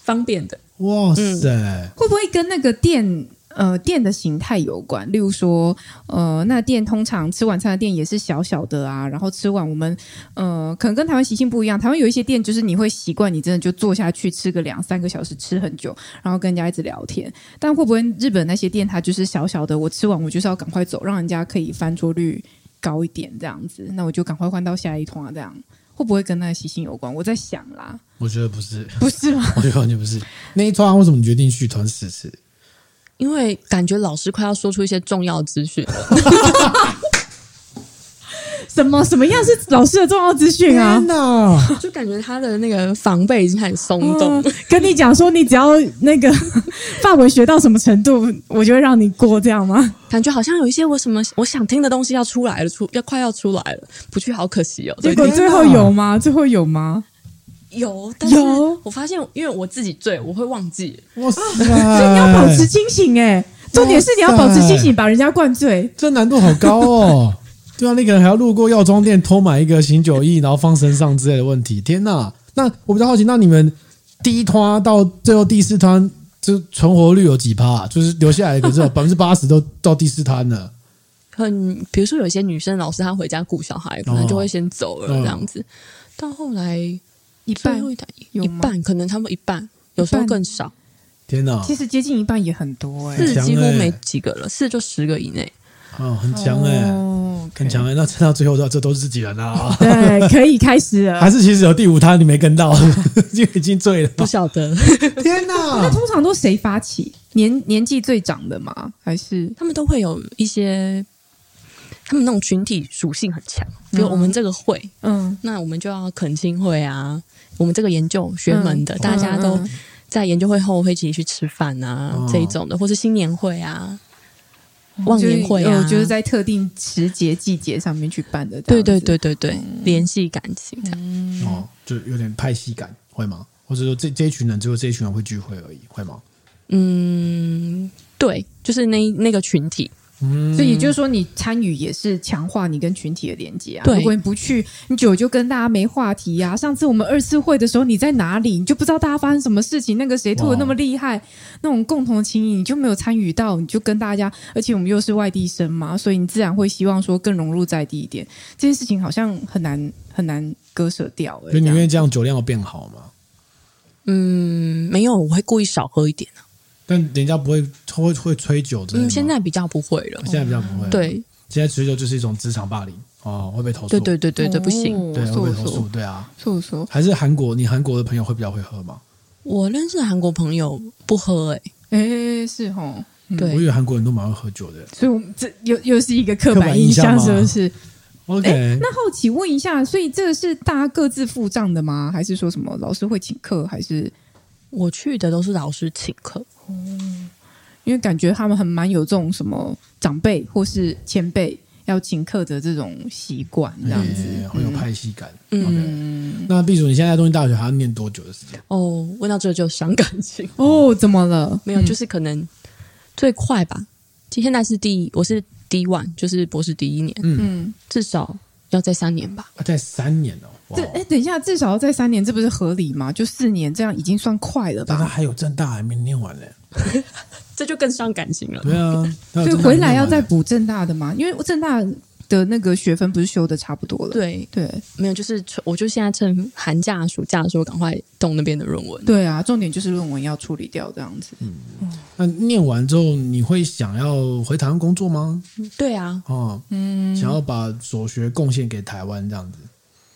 方便的。哇塞、会不会跟那个店呃店的形态有关？例如说，呃，那店通常吃晚餐的店也是小小的啊，然后吃完我们呃，可能跟台湾习性不一样。台湾有一些店就是你会习惯，你真的就坐下去吃个两三个小时，吃很久，然后跟人家一直聊天。但会不会日本那些店它就是小小的，我吃完我就是要赶快走，让人家可以翻桌率高一点这样子，那我就赶快换到下一通啊，这样。会不会跟那个习性有关？我在想啦，我觉得不是，不是吗？我觉得完全不是。那一团为什么你决定续团四次？因为感觉老师快要说出一些重要资讯了。什么什么样是老师的重要资讯啊？真的！就感觉他的那个防备已经很松动。嗯、跟你讲说，你只要那个 范文学到什么程度，我就会让你过，这样吗？感觉好像有一些我什么我想听的东西要出来了，出要快要出来了，不去好可惜哦。结果最后有吗？最后有吗？有，但是我发现，因为我自己醉，我会忘记。哇塞！所以你要保持清醒哎，重点是你要保持清醒，把人家灌醉，这难度好高哦。对啊，那个人还要路过药妆店偷买一个醒酒液，然后放身上之类的问题。天哪！那我比较好奇，那你们第一摊到最后第四摊，就存活率有几趴？就是留下来的，这百分之八十都到第四摊了。很，比如说有些女生老师她回家顾小孩，可能就会先走了这样子。哦、到后来一半一半，可能他们一半，有时候更少。天哪！其实接近一半也很多哎、欸，四几乎没几个了，四就十个以内。哦，很强哎、欸，oh, okay. 很强哎、欸。那撑到最后，这都是自己人啊。对，可以开始了。还是其实有第五摊你没跟到，就已经醉了。不晓得。天哪！那通常都谁发起？年年纪最长的吗？还是他们都会有一些？他们那种群体属性很强，比如我们这个会，嗯，那我们就要恳亲会啊。我们这个研究学门的，嗯、大家都在研究会后会一起去吃饭啊，嗯、这一种的，或是新年会啊。忘年会啊，就是在特定时节、季节上面去办的。对对对对对，联系感情。哦，就有点派系感，会吗？或者说这这一群人只有这一群人会聚会而已，会吗？嗯，对，就是那那个群体。嗯，所以也就是说，你参与也是强化你跟群体的连接啊。对，如果你不去，你久就跟大家没话题呀、啊。上次我们二次会的时候，你在哪里？你就不知道大家发生什么事情。那个谁吐的那么厉害，那种共同的情谊，你就没有参与到。你就跟大家，而且我们又是外地生嘛，所以你自然会希望说更融入在地一点。这件事情好像很难很难割舍掉、欸。所以你愿意这样酒量要变好吗？嗯，没有，我会故意少喝一点但人家不会会会吹酒的。嗯，现在比较不会了。现在比较不会。对，现在吹酒就是一种职场霸凌哦，会被投诉。对对对对对，不行，对会被投诉。对啊，说说还是韩国，你韩国的朋友会比较会喝吗？我认识韩国朋友不喝，哎哎是哦，对，我以为韩国人都蛮会喝酒的，所以我们这又又是一个刻板印象，是不是？OK，那好奇问一下，所以这个是大家各自付账的吗？还是说什么老师会请客？还是我去的都是老师请客？哦，因为感觉他们很蛮有这种什么长辈或是前辈要请客的这种习惯，这样子很有派系感。嗯，okay、那毕淑，你现在在东京大学还要念多久的时间？哦，问到这就伤感情 哦。怎么了？没有，就是可能最快吧。现在是第，我是 D1，就是博士第一年。嗯，至少要在三年吧。啊，在三年哦。这哎，等一下，至少要在三年，这不是合理吗？就四年，这样已经算快了吧？但他还有正大还没念完呢，这就更伤感情了。对啊，所以回来要再补正大的吗？因为正大的那个学分不是修的差不多了？对对，没有，就是我就现在趁寒假、暑假的时候赶快动那边的论文。对啊，重点就是论文要处理掉这样子。嗯，那念完之后，你会想要回台湾工作吗？对啊，哦，嗯，想要把所学贡献给台湾这样子。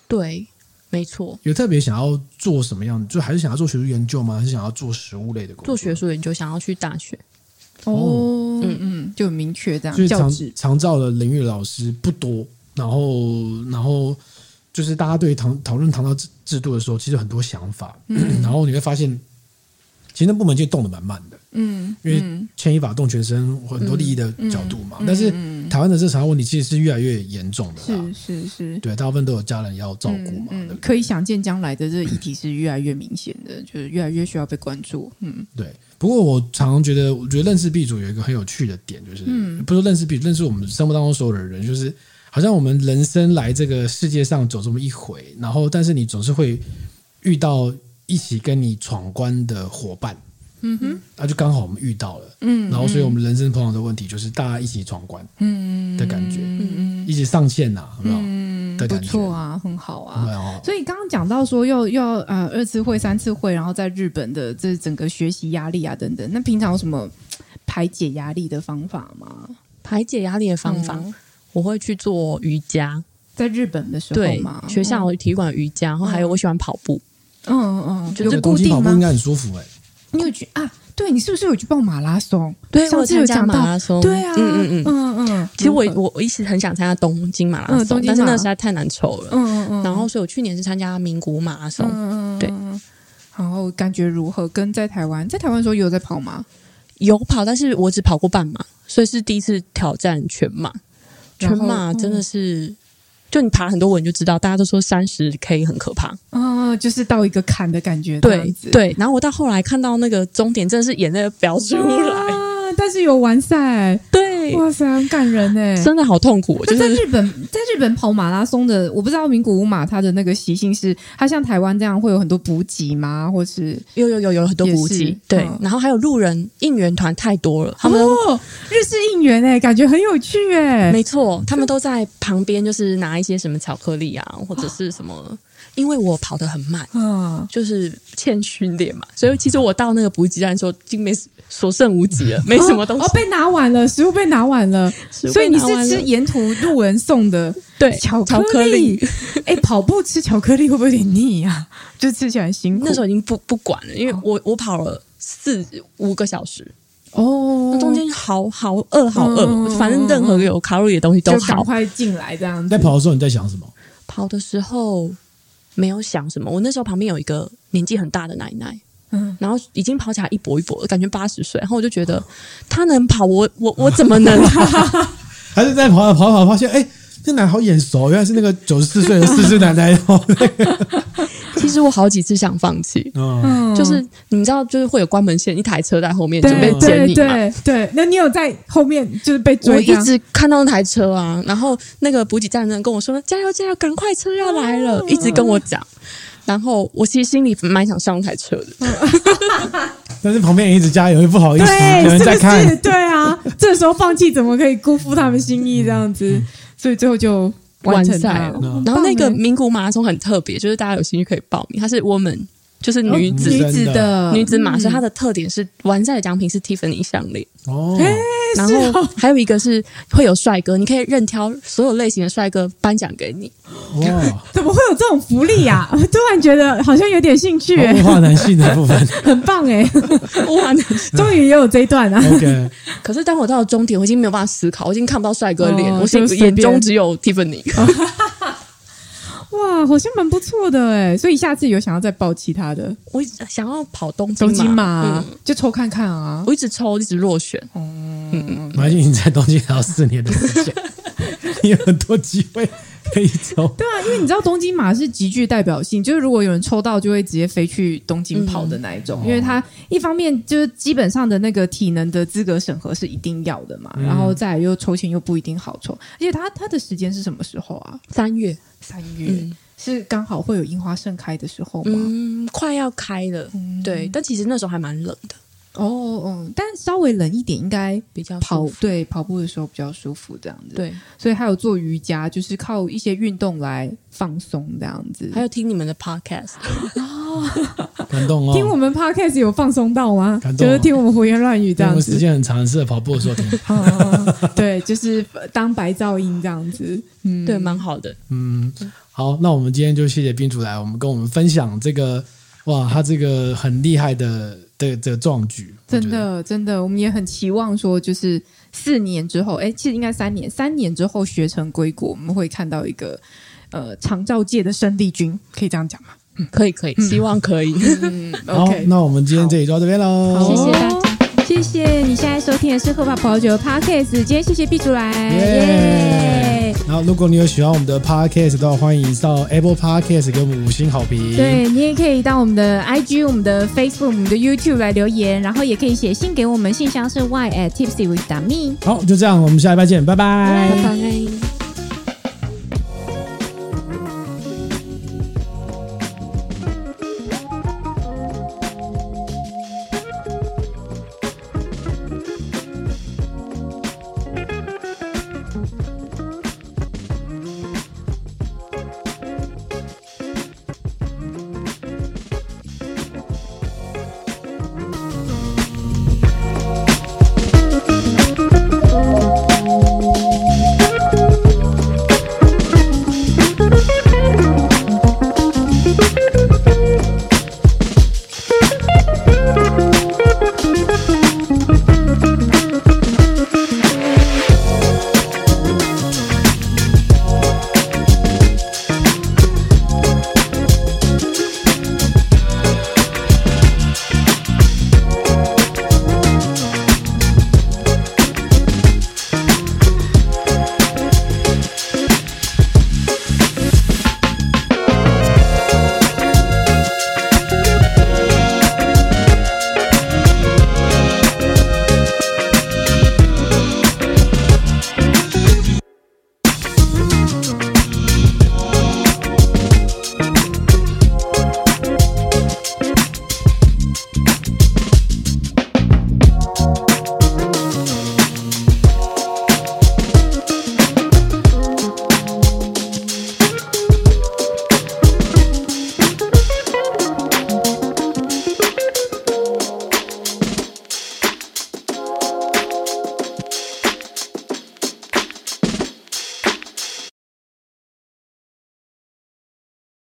对，没错。有特别想要做什么样？就还是想要做学术研究吗？还是想要做食物类的工作？做学术研究，想要去大学。哦，嗯嗯，就很明确这样。就是长长照的领域老师不多，然后然后就是大家对唐讨论唐朝制制度的时候，其实很多想法。嗯，然后你会发现，其实那部门就动得蛮慢的。嗯，因为牵一发动全身，很多利益的角度嘛。但是台湾的这场问题其实是越来越严重的，是是是，对，大部分都有家人要照顾嘛。嗯，可以想见将来的这个议题是越来越明显的，就是越来越需要被关注。嗯，对。不过我常常觉得，我觉得认识 B 组有一个很有趣的点，就是不是说认识毕淑，认识我们生活当中所有的人，就是好像我们人生来这个世界上走这么一回，然后但是你总是会遇到一起跟你闯关的伙伴。嗯哼，那就刚好我们遇到了，嗯，然后所以我们人生碰到的问题就是大家一起闯关，嗯的感觉，嗯嗯，一起上线呐，有没有？嗯，不错啊，很好啊。所以刚刚讲到说要要呃二次会、三次会，然后在日本的这整个学习压力啊等等，那平常有什么排解压力的方法吗？排解压力的方法，我会去做瑜伽，在日本的时候嘛，学校体育馆瑜伽，然后还有我喜欢跑步，嗯嗯，就是东京跑步应该很舒服哎。你有去啊？对你是不是有去报马拉松？对，上次有讲马拉松。对啊，嗯嗯嗯嗯嗯。其实我我我一直很想参加东京马拉松，但是那实在太难抽了。嗯嗯嗯。然后，所以我去年是参加名古马拉松。嗯嗯。对。然后感觉如何？跟在台湾，在台湾的时候有在跑吗？有跑，但是我只跑过半马，所以是第一次挑战全马。全马真的是。就你爬很多，我你就知道，大家都说三十 K 很可怕，啊，就是到一个坎的感觉，对对。然后我到后来看到那个终点，真的是眼泪飙出来。啊但是有完赛，对，哇塞，很感人哎，真的好痛苦。就是在日本，在日本跑马拉松的，我不知道名古屋马它的那个习性是，它像台湾这样会有很多补给吗？或是有有有有很多补给，对，然后还有路人应援团太多了，他们哦，日式应援哎，感觉很有趣哎，没错，他们都在旁边，就是拿一些什么巧克力啊，或者是什么。因为我跑得很慢，嗯，就是欠训练嘛，所以其实我到那个补给站的时候，已经没所剩无几了，没什么东西。哦，被拿完了，食物被拿完了，所以你是吃沿途路人送的，对，巧克力。哎，跑步吃巧克力会不会有点腻呀？就吃起来辛苦。那时候已经不不管了，因为我我跑了四五个小时，哦，那中间好好饿，好饿，反正任何有卡路里的东西都好，快进来这样子。在跑的时候你在想什么？跑的时候。没有想什么，我那时候旁边有一个年纪很大的奶奶，嗯，然后已经跑起来一跛一跛的，感觉八十岁，然后我就觉得他能跑，我我我怎么能？还是在跑跑跑，发现哎，这奶好眼熟，原来是那个九十四岁的四十奶奶。其实我好几次想放弃，嗯，就是你知道，就是会有关门线，一台车在后面准备接你嘛，对对。那你有在后面就是被追？我一直看到那台车啊，然后那个补给站的人跟我说：“加油加油，赶快车要来了！”一直跟我讲，然后我其实心里蛮想上台车的，但是旁边人一直加油，又不好意思，有人在看。对啊，这时候放弃怎么可以辜负他们心意这样子？所以最后就。完赛了，然后那个名古屋马拉松很特别，就是大家有兴趣可以报名。它是 woman，就是女子女子的女子马，所以它的特点是完赛的奖品是 Tiffany 项链哦。然后还有一个是会有帅哥，你可以任挑所有类型的帅哥颁奖给你。哇，怎么会有这种福利呀？突然觉得好像有点兴趣。物化男性的部分很棒哎，物化男终于也有这一段啊。OK，可是当我到了终点，我已经没有办法思考，我已经看不到帅哥脸，我眼中只有 Tiffany。哇，好像蛮不错的哎，所以下次有想要再报其他的，我想要跑东京东京嘛，就抽看看啊。我一直抽，一直落选。嗯嗯，马俊，你在东京还有四年的时间，你有很多机会可以抽。对啊，因为你知道东京马是极具代表性，就是如果有人抽到，就会直接飞去东京跑的那一种。因为它一方面就是基本上的那个体能的资格审核是一定要的嘛，然后再又抽签又不一定好抽，而且它它的时间是什么时候啊？三月。三月、嗯、是刚好会有樱花盛开的时候吗？嗯，快要开了。嗯、对，但其实那时候还蛮冷的。哦哦，但稍微冷一点，应该比较跑对跑步的时候比较舒服这样子。对，所以还有做瑜伽，就是靠一些运动来放松这样子。还有听你们的 podcast 哦，感动哦。听我们 podcast 有放松到吗？感动，就是听我们胡言乱语这样子。我们时间很长，适合跑步的时候听。对，就是当白噪音这样子。嗯，对，蛮好的。嗯，好，那我们今天就谢谢宾主来，我们跟我们分享这个哇，他这个很厉害的的这个壮举，真的真的，我们也很期望说，就是四年之后，哎，其实应该三年，三年之后学成归国，我们会看到一个呃长照界的生力军，可以这样讲吗？嗯，可以可以，希望可以。嗯，好，okay, 那我们今天这里就到这边喽，谢谢大家。谢谢你现在收听的是《喝吧葡萄酒》Podcast，今天谢谢毕主来，耶！然后如果你有喜欢我们的 Podcast 的话，欢迎到 Apple Podcast 给我们五星好评。对，你也可以到我们的 IG、我们的 Facebook、我们的 YouTube 来留言，然后也可以写信给我们，信箱是 y at tipsy with me。好，就这样，我们下礼拜见，拜拜，拜拜。